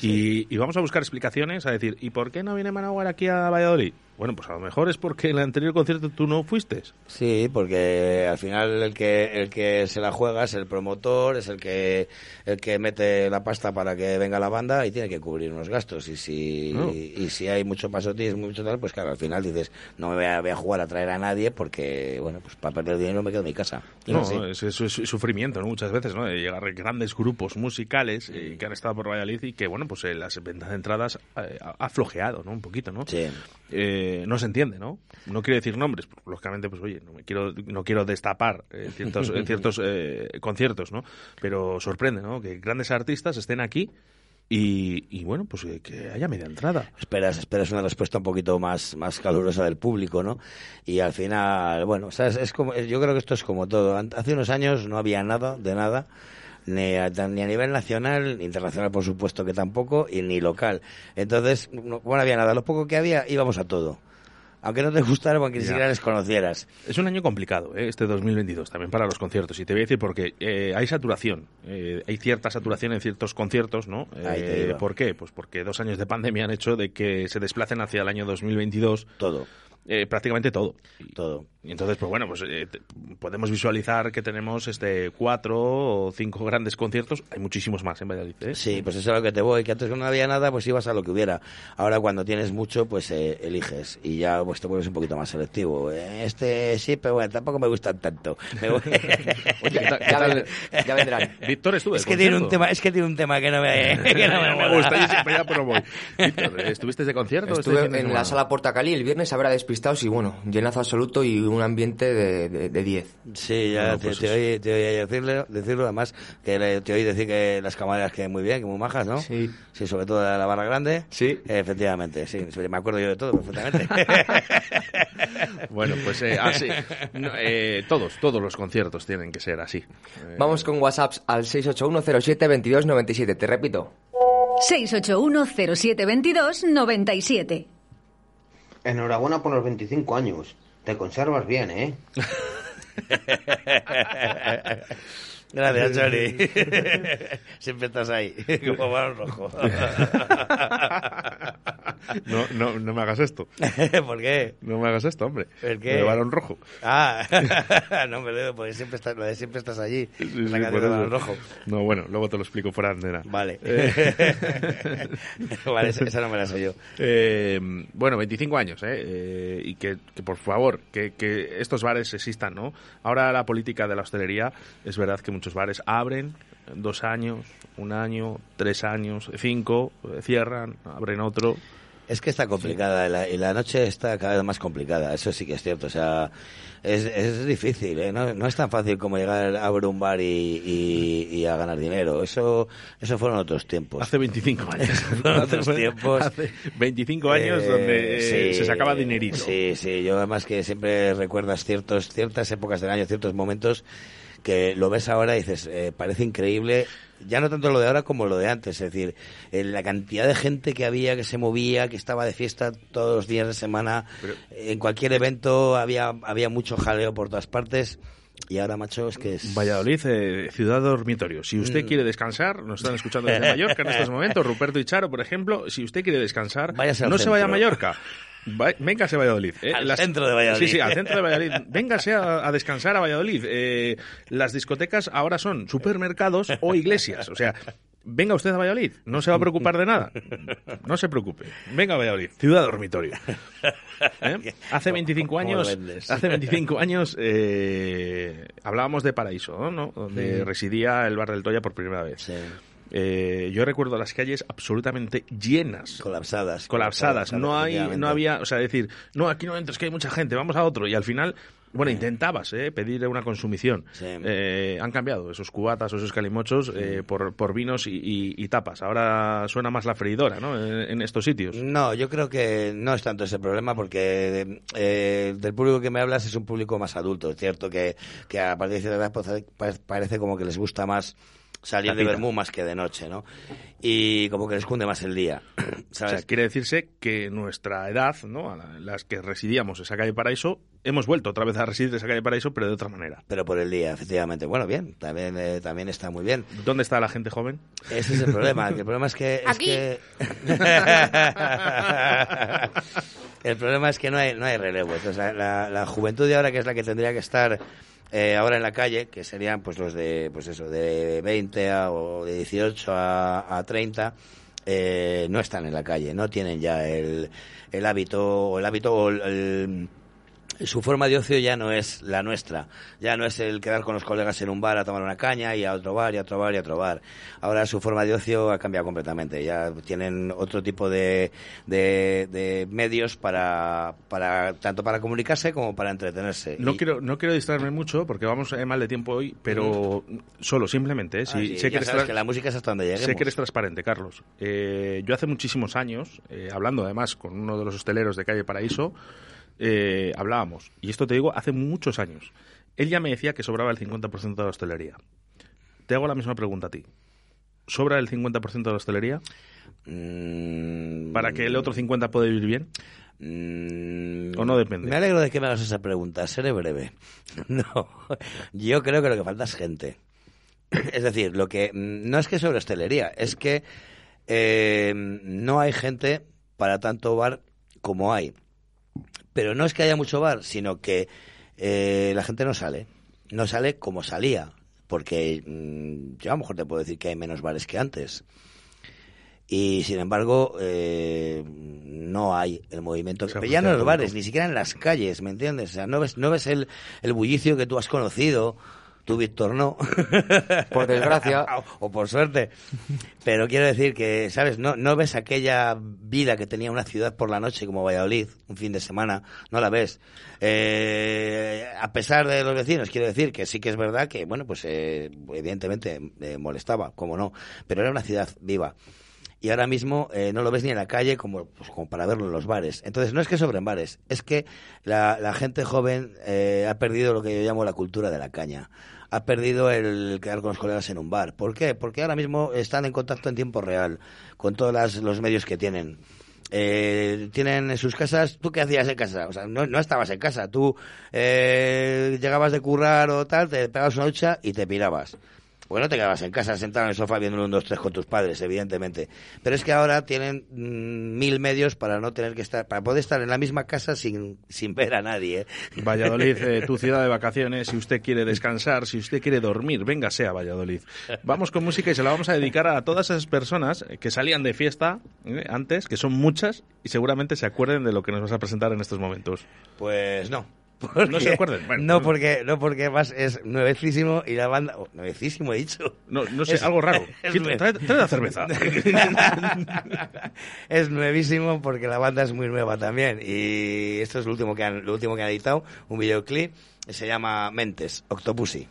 Y, y vamos a buscar explicaciones, a decir, ¿y por qué no viene Manowar aquí a Valladolid? Bueno, pues a lo mejor es porque en el anterior concierto tú no fuiste. Sí, porque al final el que el que se la juega es el promotor, es el que el que mete la pasta para que venga la banda y tiene que cubrir unos gastos y si No. y, si hay mucho pasotismo mucho tal, pues claro, al final dices, no me voy a, voy a jugar a traer a nadie porque bueno, pues para perder dinero me quedo en mi casa. Y No, es- es sufrimiento, ¿no? Muchas veces, ¿no? De llegar grandes grupos musicales eh, que han estado por Valladolid y que, bueno, pues eh, las ventas de entradas eh, ha flojeado, ¿no? Un poquito, ¿no? Sí. Eh, no se entiende, ¿no? No quiero decir nombres, porque, lógicamente, pues oye, no me quiero, no quiero destapar eh, ciertos, eh, ciertos conciertos, ¿no? Pero sorprende, ¿no? Que grandes artistas estén aquí y, y, bueno, pues que haya media entrada. esperas esperas una respuesta un poquito más más calurosa del público no y al final bueno ¿sabes? es como yo creo que esto es como todo hace unos años no había nada de nada ni a, ni a nivel nacional ni internacional por supuesto que tampoco y ni local entonces no, no había nada lo poco que había íbamos a todo aunque no te gustara o aunque ni siquiera les conocieras Es un año complicado, ¿eh? este 2022, también para los conciertos. Y te voy a decir porque eh, hay saturación. eh, hay cierta saturación en ciertos conciertos, ¿no? Eh. ¿Por qué? Pues porque dos años de pandemia han hecho de que se desplacen hacia el año 2022. Todo. Eh, prácticamente todo. todo Y entonces, pues bueno, pues eh, te- podemos visualizar que tenemos este cuatro o cinco grandes conciertos. Hay muchísimos más en Valladolid. ¿eh? Sí, pues eso es a lo que te voy, que antes cuando no había nada, pues ibas a lo que hubiera. Ahora cuando tienes mucho, pues eh, eliges y ya pues te vuelves un poquito más selectivo. Eh, Este sí, pero bueno, tampoco me gustan tanto. Me voy- Oye, ¿qué tal- qué tal- ya vendrán. Víctor estuvo es que tiene un tema, es que tiene un tema que no me, que no me, me gusta, yo siempre ya pero voy. Víctor, ¿estuviste de concierto? este Estuve de en semana? la sala Portacali el viernes, habrá despistados y bueno, llenazo absoluto y un ambiente de de- de 10. Sí, ya Bueno, te, pues te oí, te oí decirlo, decirlo, además que le- te oí decir que las camareras que muy bien, que muy majas, ¿no? Sí. Sí, sobre todo la, la barra grande. Sí. efectivamente, sí, me acuerdo yo de todo perfectamente. Bueno, pues eh, así. No, eh, todos, todos los conciertos tienen que ser así. Eh, Vamos con WhatsApps al 681072297. Te repito. 681-0722-97. Enhorabuena por los 25 años. Te conservas bien, ¿eh? Gracias, Chori. Siempre estás ahí, como balón rojo. No, no, no me hagas esto. ¿Por qué? No me hagas esto, hombre. ¿El qué? De balón rojo. Ah, no me lo porque siempre estás, siempre estás allí. Sí, la sí, canción por de eso. balón rojo. No, bueno, luego te lo explico fuera de. Vale. Eh, vale, esa, no me la sé yo. Eh, bueno, 25 años, ¿eh? Eh, y que, que, por favor, que, que estos bares existan, ¿no? Ahora la política de la hostelería, es verdad que muchos bares abren dos años, un año, tres años, cinco, cierran, abren otro. Es que está complicada y la, y la noche está cada vez más complicada, eso sí que es cierto. O sea, es, es difícil, ¿eh? no, no es tan fácil como llegar a abrir un bar y, y- y a ganar dinero. Eso, eso fueron otros tiempos. Hace 25 años. Otros tiempos. Hace 25 años Eh, donde eh, sí, se sacaba dinerito. Sí, sí, yo además que siempre recuerdas ciertos, ciertas épocas del año, ciertos momentos que lo ves ahora y dices, eh, parece increíble, ya no tanto lo de ahora como lo de antes, es decir, eh, la cantidad de gente que había, que se movía, que estaba de fiesta todos los días de semana, en cualquier evento había, había mucho jaleo por todas partes. Y ahora, macho, es que es... Valladolid, eh, ciudad dormitorio. Si usted Mm. quiere descansar, nos están escuchando desde Mallorca en estos momentos, Ruperto y Charo, por ejemplo, si usted quiere descansar, no se vaya a. Mallorca. Va- véngase a Valladolid. eh. Al centro de Valladolid. Sí, sí, al centro de Valladolid. Véngase a, a descansar a Valladolid. Eh, las discotecas ahora son supermercados o iglesias. O sea, venga usted a Valladolid. No se va a preocupar de nada. No se preocupe. Venga a Valladolid, ciudad dormitorio. ¿Eh? Hace 25 ¿Cómo lo años, hace 25 años eh, hablábamos de Paraíso, ¿no? Donde Sí. residía el bar del Toya por primera vez. Eh, yo recuerdo las calles absolutamente llenas. Colapsadas. Colapsadas. No hay, no había, o sea, decir, no, aquí no entres, que hay mucha gente, vamos a otro. Y al final, bueno, intentabas eh, pedir una consumición. Eh, han cambiado esos cubatas o esos calimochos eh, por, por vinos y, y- y tapas. Ahora suena más la freidora, ¿no? En, en estos sitios. No, yo creo que no es tanto ese problema porque eh, del público que me hablas es un público más adulto. Es cierto que, que a partir de cierta edad pues, pa- parece como que les gusta más salir de vermú más que de noche, ¿no? Y como que les cunde más el día. O ¿sabes? sea, quiere decirse que nuestra edad, ¿no? A la- las que residíamos esa calle Paraíso, hemos vuelto otra vez a residir esa calle Paraíso, pero de otra manera. Pero por el día, efectivamente. Bueno, bien, también, eh, también está muy bien. ¿Dónde está la gente joven? Ese es el problema. el problema es que... es Aquí. que- el problema es que no hay, no hay relevo. Entonces, la, la- la juventud de ahora, que es la que tendría que estar eh, ahora en la calle, que serían pues los de, pues eso, de 20 a, o de 18 a, a 30, eh, no están en la calle, no tienen ya el, el hábito, o el hábito, o el- el- su forma de ocio ya no es la nuestra. Ya no es el quedar con los colegas en un bar a tomar una caña y a otro bar y a otro bar y a otro bar. Ahora su forma de ocio ha cambiado completamente. Ya tienen otro tipo de, de, de medios para, para, tanto para comunicarse como para entretenerse. No Y- quiero, no quiero distraerme mucho porque vamos eh, mal de tiempo hoy, pero solo, simplemente. ¿eh? Si- Ah, sí, sé ya sabes que la música es hasta donde lleguemos. Sé que eres transparente, Carlos. Eh, yo hace muchísimos años, eh, hablando además con uno de los hosteleros de Calle Paraíso, eh, hablábamos, y esto te digo, hace muchos años. Él ya me decía que sobraba el 50% de la hostelería. Te hago la misma pregunta a ti. ¿Sobra el 50% de la hostelería? Mm. ¿Para que el otro 50% pueda vivir bien? ¿O no depende? Me alegro de que me hagas esa pregunta. Seré breve. No, yo creo que lo que falta es gente. Es decir, lo que mm, no es que sobre hostelería, es que eh, no hay gente para tanto bar como hay. Pero no es que haya mucho bar, sino que eh, la gente no sale. No sale como salía. Porque mm, yo a lo mejor te puedo decir que hay menos bares que antes. Y sin embargo, eh, no hay el movimiento. sea, Pero ya no en los bares, ni siquiera en las calles, ¿me entiendes? O sea, no ves, no ves el, el bullicio que tú has conocido. Tú, Víctor, no. Por desgracia. o, o por suerte. Pero quiero decir que, ¿sabes? No, no ves aquella vida que tenía una ciudad por la noche como Valladolid, un fin de semana. No la ves. Eh, a pesar de los vecinos, quiero decir que sí que es verdad que, bueno, pues eh, evidentemente eh, molestaba, como no. Pero era una ciudad viva y ahora mismo eh, no lo ves ni en la calle como, pues, como para verlo en los bares. Entonces, no es que sobren bares, es que la, la gente joven eh, ha perdido lo que yo llamo la cultura de la caña. Ha perdido el quedar con los colegas en un bar. ¿Por qué? Porque ahora mismo están en contacto en tiempo real con todos los medios que tienen. Eh, tienen en sus casas, ¿tú qué hacías en casa? O sea, no, no estabas en casa, tú eh, llegabas de currar o tal, te pegabas una ducha y te pirabas. Porque no te quedabas en casa sentado en el sofá viendo un, dos, tres con tus padres, evidentemente. Pero es que ahora tienen mm, mil medios para no tener que estar, para poder estar en la misma casa sin, sin ver a nadie. ¿eh? Valladolid, eh, tu ciudad de vacaciones, si usted quiere descansar, si usted quiere dormir, véngase a Valladolid. Vamos con música y se la vamos a dedicar a todas esas personas que salían de fiesta eh, antes, que son muchas, y seguramente se acuerden de lo que nos vas a presentar en estos momentos. Pues no. Porque- No se acuerdan. Bueno, no, porque, no, porque además es nuevecísimo y la banda. oh, nuevecísimo, he dicho. No, no sé, Es- algo raro. es nue- trae, trae la cerveza. es nuevísimo porque la banda es muy nueva también. Y esto es lo último que han, lo último que han editado, un videoclip. Se llama Mentes, Octopussy.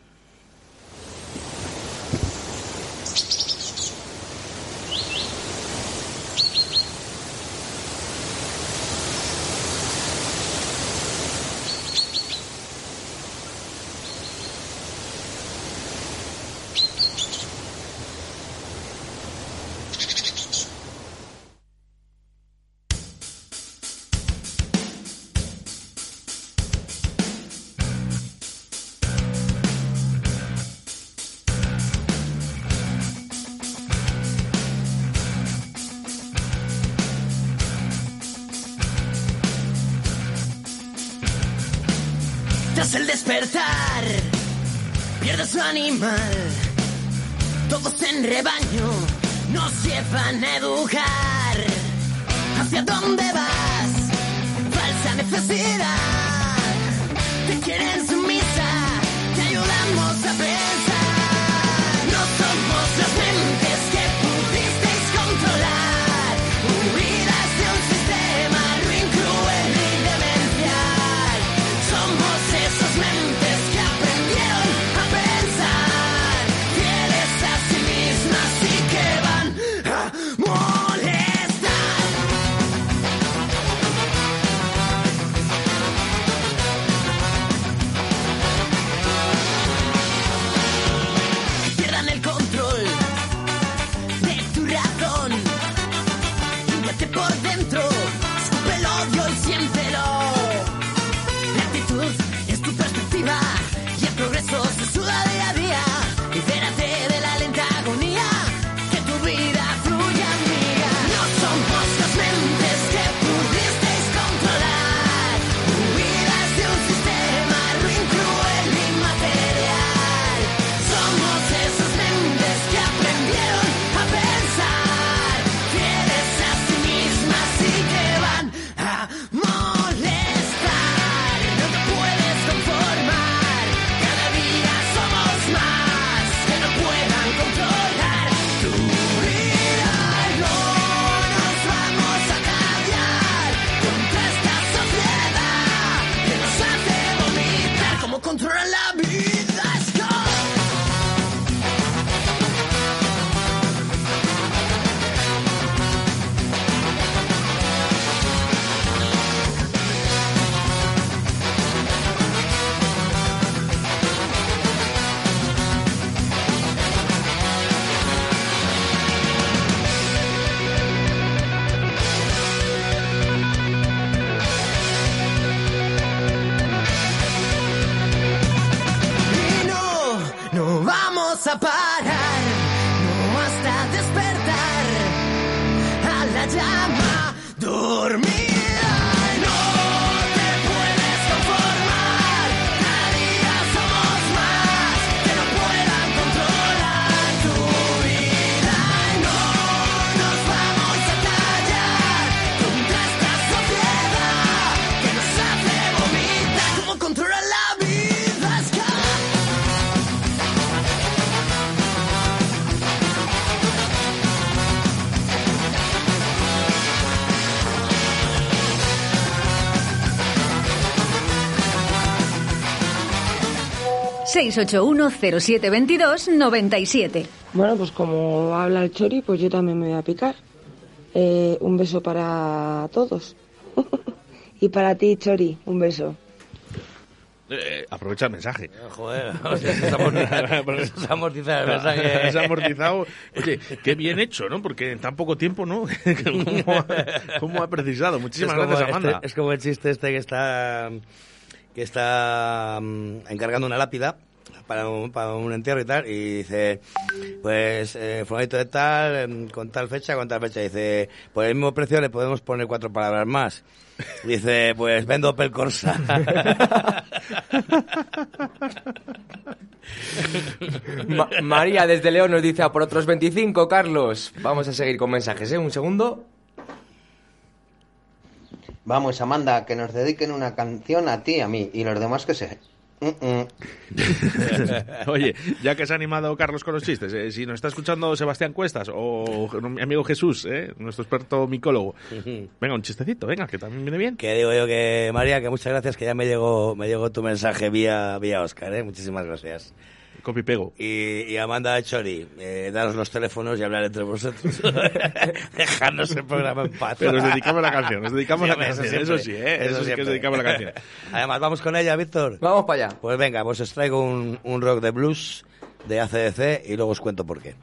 ...681-0722-97. Bueno, pues como habla el Chori, pues yo también me voy a picar. Eh, un beso para todos. y para ti, Chori, un beso. Eh, aprovecha el mensaje. Joder, hostia, se ha amortizado- se ha amortizado el mensaje. Se ha amortizado. Oye, qué bien hecho, ¿no? Porque en tan poco tiempo, ¿no? ¿Cómo ha, cómo ha precisado? Muchísimas es gracias, Amanda. este- es como el chiste este que está que está mm, encargando una lápida para un, para un entierro y tal y dice pues eh, fulanito de tal em, con tal fecha con tal fecha dice por el mismo precio le podemos poner cuatro palabras más dice pues vendo pel corsa Ma- María desde León nos dice a por otros 25, Carlos. Vamos a seguir con mensajes, ¿eh? Un segundo. Vamos, Amanda, que nos dediquen una canción a ti y a mí, y los demás que se... Oye, ya que se ha animado Carlos con los chistes, eh, si nos está escuchando Sebastián Cuestas o mi amigo Jesús, eh, nuestro experto micólogo, venga, un chistecito, venga, que también viene bien. Que digo yo que, María, que muchas gracias, que ya me llegó, me llegó tu mensaje vía, vía Oscar, ¿eh? Muchísimas gracias. Copy pego. Y, y Amanda Chori, eh, daros los teléfonos y hablar entre vosotros. Dejarnos el programa en paz. Pero nos dedicamos a la canción, nos dedicamos Sí, a la eso canción, siempre, eso sí, ¿eh? eso Eso, sí que siempre. nos dedicamos a la canción. Además, vamos con ella, Víctor. Vamos para allá. Pues venga, pues os traigo un, un rock de blues de ACDC y luego os cuento por qué.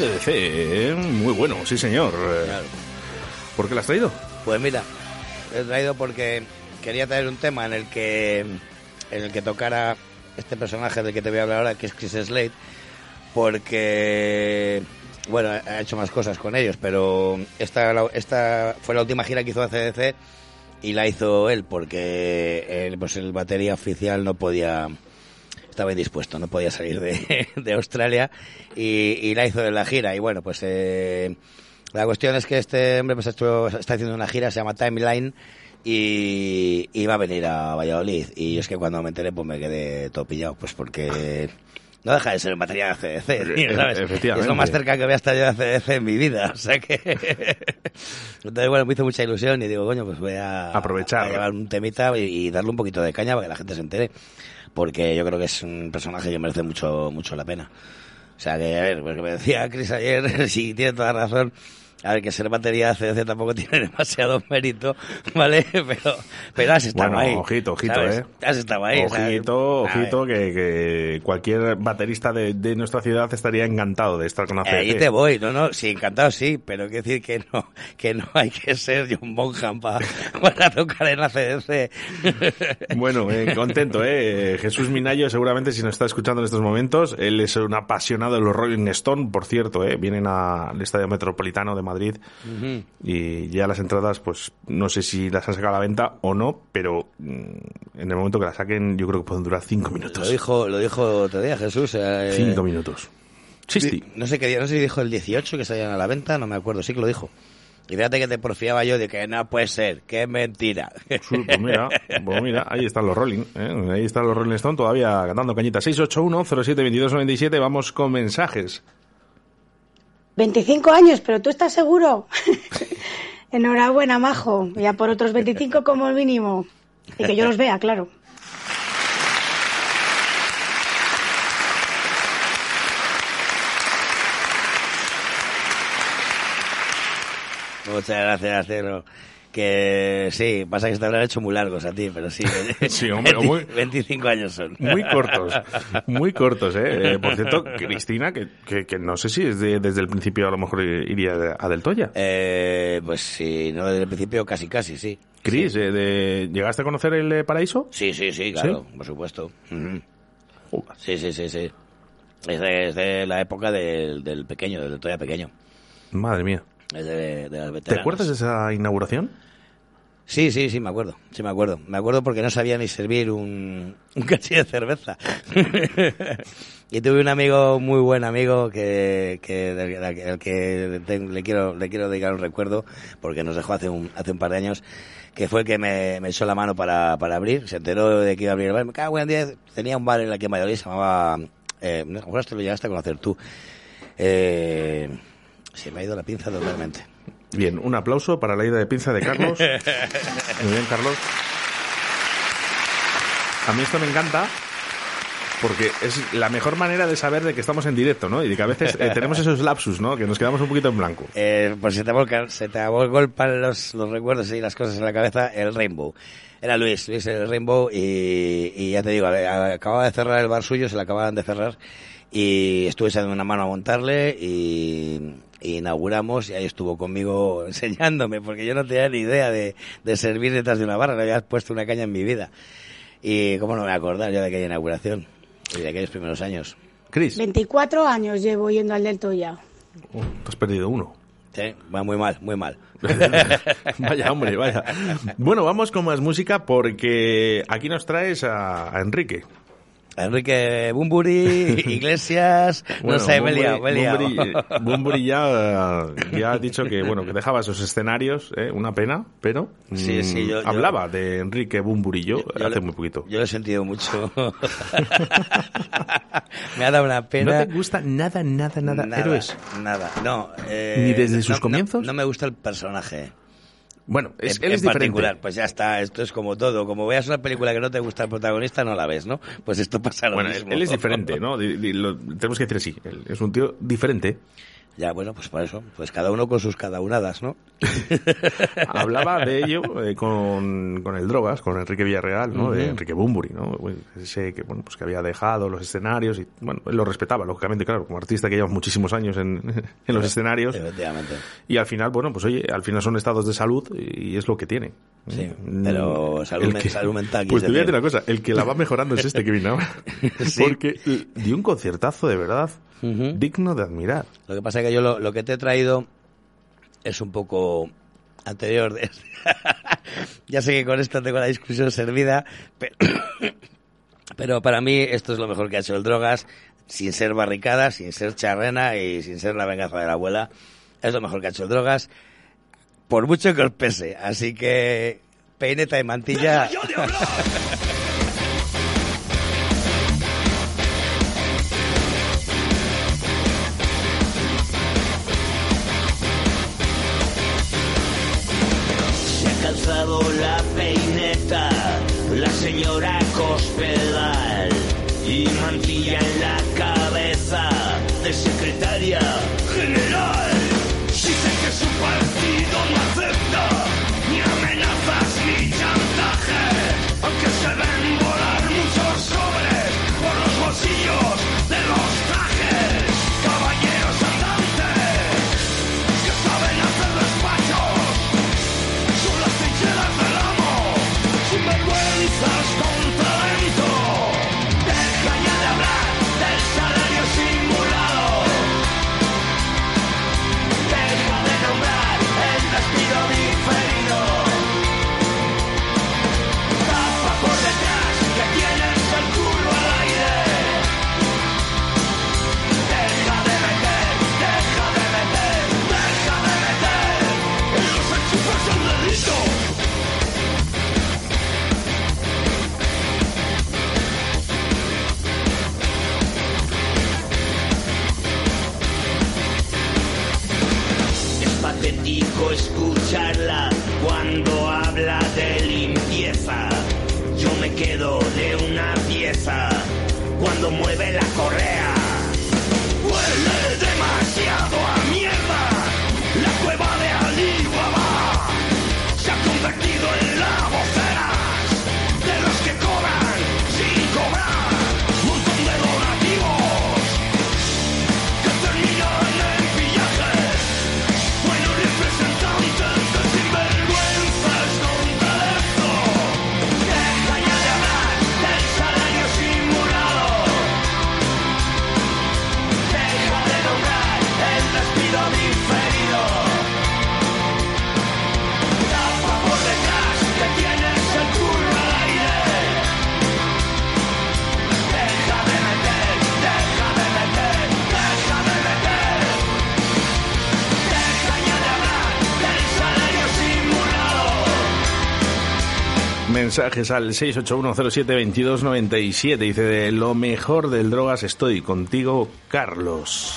ACDC, ¿eh? muy bueno, sí señor. ¿Por qué lo has traído? Pues mira, he traído porque quería traer un tema en el que en el que tocara este personaje del que te voy a hablar ahora, que es Chris Slade, porque bueno, ha hecho más cosas con ellos, pero esta, esta fue la última gira que hizo ACDC y la hizo él porque pues el batería oficial no podía estaba indispuesto, no podía salir de, de Australia y, y la hizo en la gira. Y bueno, pues eh, la cuestión es que este hombre pues, está haciendo una gira, se llama Timeline y, va a venir a Valladolid. Y es que cuando me enteré pues me quedé todo pillado, pues porque no deja de ser el material de ACDC, tío, E- ¿sabes? efectivamente. Es lo más cerca que voy a estar yo de ACDC en mi vida, o sea que... Entonces, bueno, me hizo mucha ilusión y digo, coño, pues voy a... Aprovechar. a llevar un temita y, y darle un poquito de caña para que la gente se entere, porque yo creo que es un personaje que merece mucho, mucho la pena. O sea que, a ver, porque me decía Chris ayer, si tiene toda razón, A ver, que ser batería de ACDC tampoco tiene demasiado mérito, ¿vale? Pero, pero has estado Bueno, ahí. ojito, ojito, ¿sabes? ¿eh? Has estado ahí. ¿sabes? Ojito, ver. ojito, que, que cualquier baterista de, de nuestra ciudad estaría encantado de estar con ACDC. Ahí te voy, no, no, sí, encantado sí, pero quiero decir que no, que no hay que ser John Bonham pa- para tocar en ACDC. Bueno, eh, contento, ¿eh? Jesús Minayo, seguramente si nos está escuchando en estos momentos, él es un apasionado de los Rolling Stone, por cierto, ¿eh? Vienen al Estadio Metropolitano de Madrid Ujú. y ya las entradas, pues no sé si las han sacado a la venta o no, pero mm, en el momento que las saquen yo creo que pueden durar cinco minutos. Lo dijo, lo dijo otro día Jesús. eh, Cinco minutos. Sí, sí. No sé qué día, no sé si dijo el 18 que salían a la venta, no me acuerdo, sí que lo dijo. Y fíjate que te porfiaba yo de que no puede ser, que es mentira. Sí, pues mira, pues mira, ahí están los Rolling, ¿eh? ahí están los Rolling Stone todavía cantando cañita. 681-07-2297, vamos con mensajes. 25 años, pero tú estás seguro. Enhorabuena, majo. Ya por otros 25 como mínimo. Y que yo los vea, claro. Muchas gracias, Cero. Que sí, pasa que se te habrán hecho muy largos a ti, pero sí. Sí, hombre, 20 muy- 25 años son. Muy cortos, muy cortos, ¿eh? Eh, Por cierto, Cristina, que, que, que no sé si es de- desde el principio a lo mejor iría a Del Toya. Eh, pues sí, no desde el principio casi casi, sí. Cris, eh, de- ¿llegaste a conocer el eh, paraíso? Sí, sí, sí, claro, por supuesto. Sí, sí, sí, sí. Es de, es de la época del, del pequeño, del Toya pequeño. Madre mía. Es de, de ¿Te acuerdas de esa inauguración? Sí, sí, sí, me acuerdo. Sí, me acuerdo. Me acuerdo porque no sabía ni servir un, un cachillo de cerveza. y tuve un amigo, muy buen amigo, que, que, del- del- que te- le quiero, le quiero dedicar un recuerdo, porque nos dejó hace un, hace un par de años, que fue el que me, me echó la mano para, para abrir. Se enteró de que iba a abrir el bar. Me cago en 10. Tenía un bar en aquí en Valladolid, se llamaba, eh, no, esto lo llegaste a conocer tú. Eh, se me ha ido la pinza totalmente. Bien, un aplauso para la ida de pinza de Carlos. Muy bien, Carlos. A mí esto me encanta porque es la mejor manera de saber de que estamos en directo, ¿no? Y de que a veces eh, tenemos esos lapsus, ¿no? Que nos quedamos un poquito en blanco. Eh, por si te, volcan, se te golpan los, los recuerdos y las cosas en la cabeza, el Rainbow. Era Luis, Luis el Rainbow y, y ya te digo, acababa de cerrar el bar suyo, se lo acababan de cerrar y estuve echando una mano a montarle y, y inauguramos y ahí estuvo conmigo enseñándome porque yo no tenía ni idea de, de servir detrás de una barra, no había puesto una caña en mi vida. Y cómo no me acordar yo de aquella inauguración y de aquellos primeros años. Cris, 24 años llevo yendo al del Toya. oh, te has perdido uno. Sí, va muy mal, muy mal. vaya, hombre, vaya. Bueno, vamos con más música porque aquí nos traes a, a Enrique. Enrique Bumburi, Iglesias, no sé, me he liado, me he liado. Bumburi, Bumburi ya, ya ha dicho que bueno que dejaba esos escenarios, ¿eh? una pena, pero Sí, sí, mm, yo- yo- hablaba de Enrique Bumburi yo, yo hace le- muy poquito. Yo lo he sentido mucho. me ha dado una pena. ¿No te gusta nada, nada, nada, héroes? Nada, no. eh, ¿Ni desde no- sus no- comienzos? No, me gusta el personaje. Bueno, es, en, él es en diferente. particular, pues ya está, esto es como todo. Como veas una película que no te gusta el protagonista, no la ves, ¿no? Pues esto pasa lo Bueno, mismo. él es diferente, ¿no? Lo- tenemos que decir así. Él es un tío diferente. Ya, bueno, pues por eso. Pues cada uno con sus cada unadas, ¿no? Hablaba de ello eh, con, con el Drogas, con Enrique Villarreal, ¿no? De. Enrique Bumburi, ¿no? Bueno, Ese que, bueno, pues que había dejado los escenarios y, bueno, él lo respetaba, lógicamente, claro, como artista que lleva muchísimos años en, en los escenarios. Efectivamente. Y al final, bueno, pues oye, al final son estados de salud y es lo que tiene. Sí, Mm, pero salud que- salud mental, Pues te voy a decir. una cosa, el que la va mejorando es este que vino ahora. Sí. Porque dio un conciertazo de verdad digno de admirar. Lo que pasa es que yo lo, lo que te he traído es un poco anterior. de- ya sé que con esto tengo la discusión servida, pero, pero para mí esto es lo mejor que ha hecho el Drogas, sin ser barricada, sin ser charrena y sin ser la venganza de la abuela. Es lo mejor que ha hecho el Drogas, por mucho que os pese. Así que peineta y mantilla. cuando mueve la correa. Mensajes al 681072297. Dice de lo mejor del drogas estoy contigo, Carlos.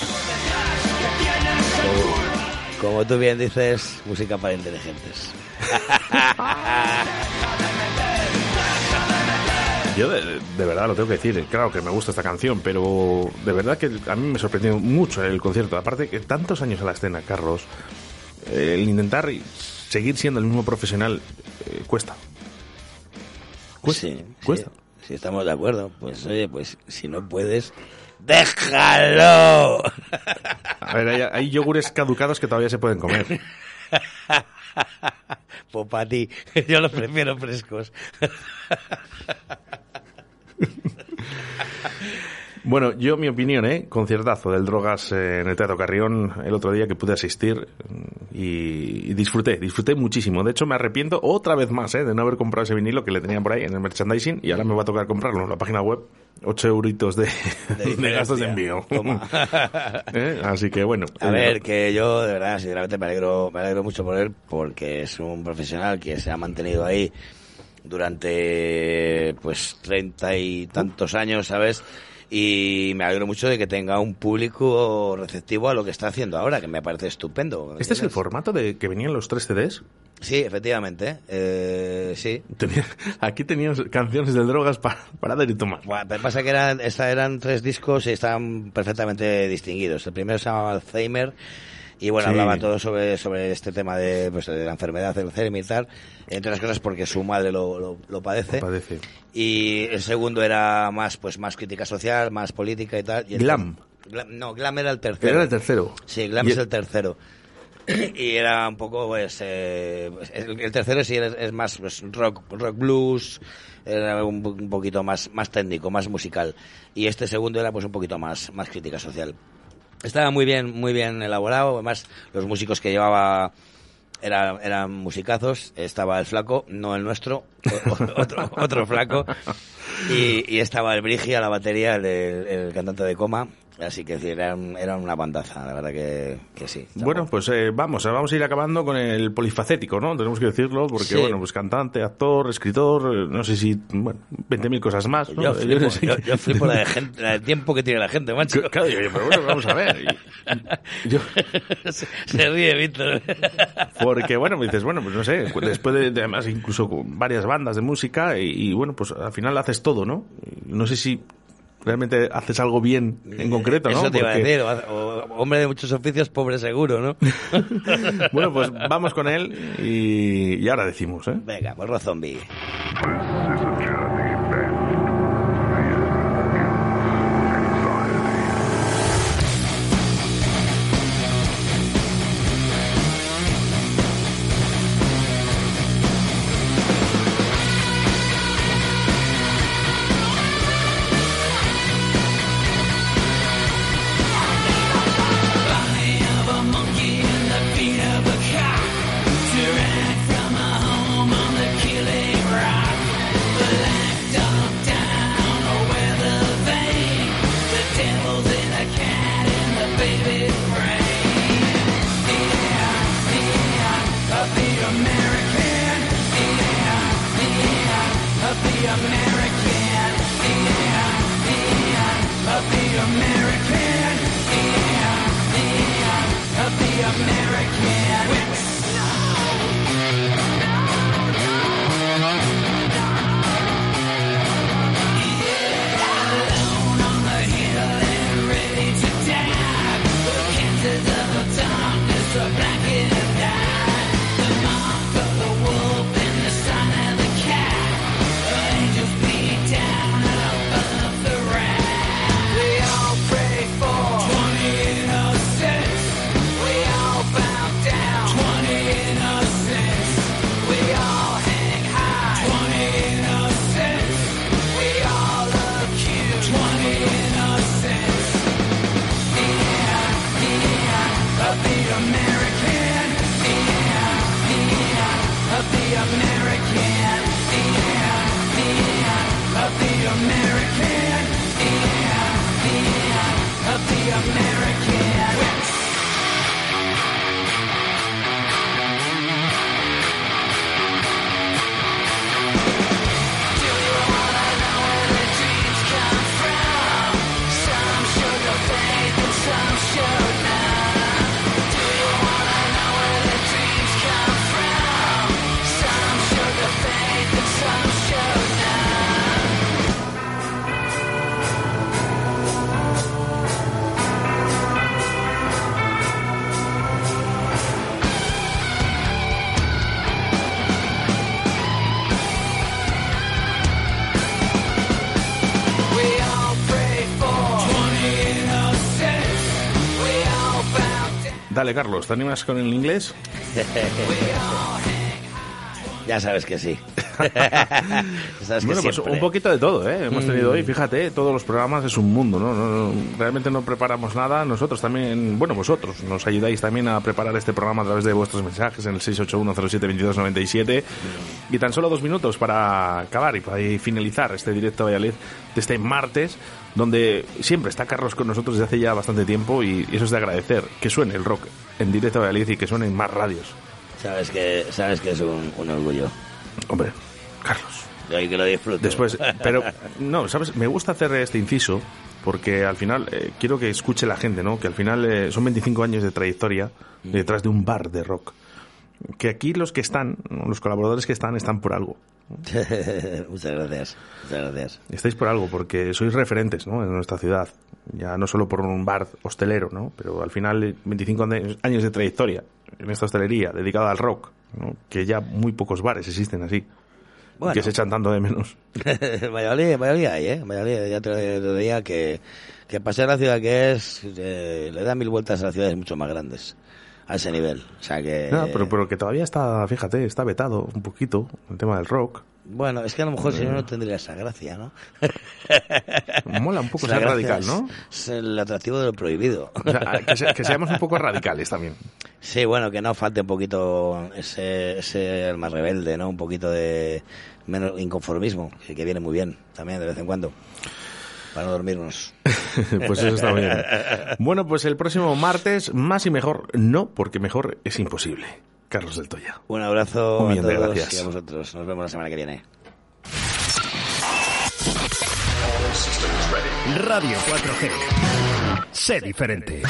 Como tú bien dices, música para inteligentes. Yo de, de verdad lo tengo que decir, claro que me gusta esta canción, pero de verdad que a mí me sorprendió mucho el concierto. Aparte que tantos años a la escena, Carlos, el intentar seguir siendo el mismo profesional eh, cuesta. Cuesta, Sí, cuesta. sí, sí, estamos de acuerdo. Pues oye, pues si no puedes, déjalo. A ver, hay, hay yogures caducados que todavía se pueden comer. Pues para ti, yo los prefiero frescos. Bueno, yo mi opinión, ¿eh? Conciertazo del Drogas eh, en el Teatro Carrión el otro día que pude asistir mm, y, y disfruté, disfruté muchísimo. De hecho, me arrepiento otra vez más, ¿eh? De no haber comprado ese vinilo que le tenían por ahí en el merchandising y ahora me va a tocar comprarlo en la página web. 8 euritos de, de gastos de envío. ¿Eh? Así que bueno. A eh, ver, que yo de verdad, sinceramente me alegro, me alegro mucho por él porque es un profesional que se ha mantenido ahí durante pues treinta y tantos años, ¿sabes? Y me alegro mucho de que tenga un público receptivo a lo que está haciendo ahora, que me parece estupendo. ¿Este es el formato de que venían los tres CDs? Sí, efectivamente. Eh, sí. Tenía- aquí tenías canciones de drogas para, para dar y tomar. Bueno, pero pasa que eran, esta eran tres discos y estaban perfectamente distinguidos. El primero se llamaba Alzheimer y bueno, Sí. hablaba todo sobre, sobre este tema de, pues, de la enfermedad del Alzheimer y tal, entre otras cosas porque su madre lo, lo, lo padece. Padece. Y el segundo era más, pues, más crítica social, más política y tal. Y Glam. No, Glam era el tercero. Era el tercero. Sí, Glam Y- es el tercero. y era un poco, pues, eh, pues, el, tercero sí es, es más pues, rock, rock blues, era un, un poquito más, más técnico, más musical. Y este segundo era, pues, un poquito más, más crítica social. Estaba muy bien, muy bien elaborado. Además, los músicos que llevaba era- eran musicazos. Estaba el flaco, no el nuestro, otro, otro flaco. Y, y estaba el Brigi a la batería, el, el cantante de coma. Así que era, un- era una bandaza, la verdad que, que sí. Bueno, pues eh, vamos, vamos a ir acabando con el polifacético, ¿no? Tenemos que decirlo, porque Sí. bueno, pues cantante, actor, escritor, eh, no sé si, bueno, 20.000 cosas más, ¿no? Yo flipo, no sé. yo, yo flipo la de gente, la de tiempo que tiene la gente, macho. Claro, yo- pero bueno, vamos a ver. Yo- se, se ríe, Víctor. porque bueno, me dices, bueno, pues no sé, después de, de además incluso con varias bandas de música y, y, bueno, pues al final haces todo, ¿no? No sé si realmente haces algo bien en concreto, ¿no? Eso te iba a decir. o- o- hombre de muchos oficios, pobre seguro, ¿no? Bueno, pues vamos con él y, y ahora decimos, ¿eh? Venga, morro zombie. Dale, Carlos, ¿te animas con el inglés? ya sabes que sí. Que bueno, pues siempre. un poquito de todo, ¿eh? Hemos tenido Mm. hoy, fíjate, todos los programas es un mundo, ¿no? No- no- Realmente no preparamos nada. Nosotros también, bueno, vosotros nos ayudáis también a preparar este programa a través de vuestros mensajes en el 681072297 y tan solo dos minutos para acabar y para finalizar este directo Valladolid de este martes, donde siempre está Carlos con nosotros desde hace ya bastante tiempo y eso es de agradecer que suene el rock en directo Valladolid y que suene en más radios. Sabes que, sabes que es un, un orgullo. Hombre, Carlos. Que lo. Después, pero no, ¿sabes? Me gusta hacer este inciso porque al final eh, quiero que escuche la gente, ¿no? Que al final eh, son 25 años de trayectoria detrás de un bar de rock. Que aquí los que están, los colaboradores que están, están por algo. muchas gracias. Muchas gracias. Estáis por algo porque sois referentes, ¿no? En nuestra ciudad. Ya no solo por un bar hostelero, ¿no? Pero al final eh, 25 años- años de trayectoria en esta hostelería dedicada al rock, ¿no? Que ya muy pocos bares existen así. Bueno. que se echan tanto de menos. En Valladolid, hay, ¿eh? Valladolid ya te, te diría que, que para ser la ciudad que es, eh, le da mil vueltas a las ciudades mucho más grandes. A ese nivel. O sea que... No, pero, pero que todavía está, fíjate, está vetado un poquito el tema del rock. Bueno, es que a lo mejor si no, no tendría esa gracia, ¿no? Mola un poco La ser radical, ¿no? Es, el atractivo de lo prohibido. O sea, que, se- que seamos un poco radicales también. Sí, bueno, que no falte un poquito ese, ese alma rebelde, ¿no? Un poquito de menos inconformismo, que, que viene muy bien también de vez en cuando. Para no dormirnos. pues eso está bien. Bueno, pues el próximo martes, más y mejor, no, porque mejor es imposible. Carlos del Toya. Un abrazo Un a de todos gracias. y a vosotros. Nos vemos la semana que viene. Radio 4G. Sé diferente.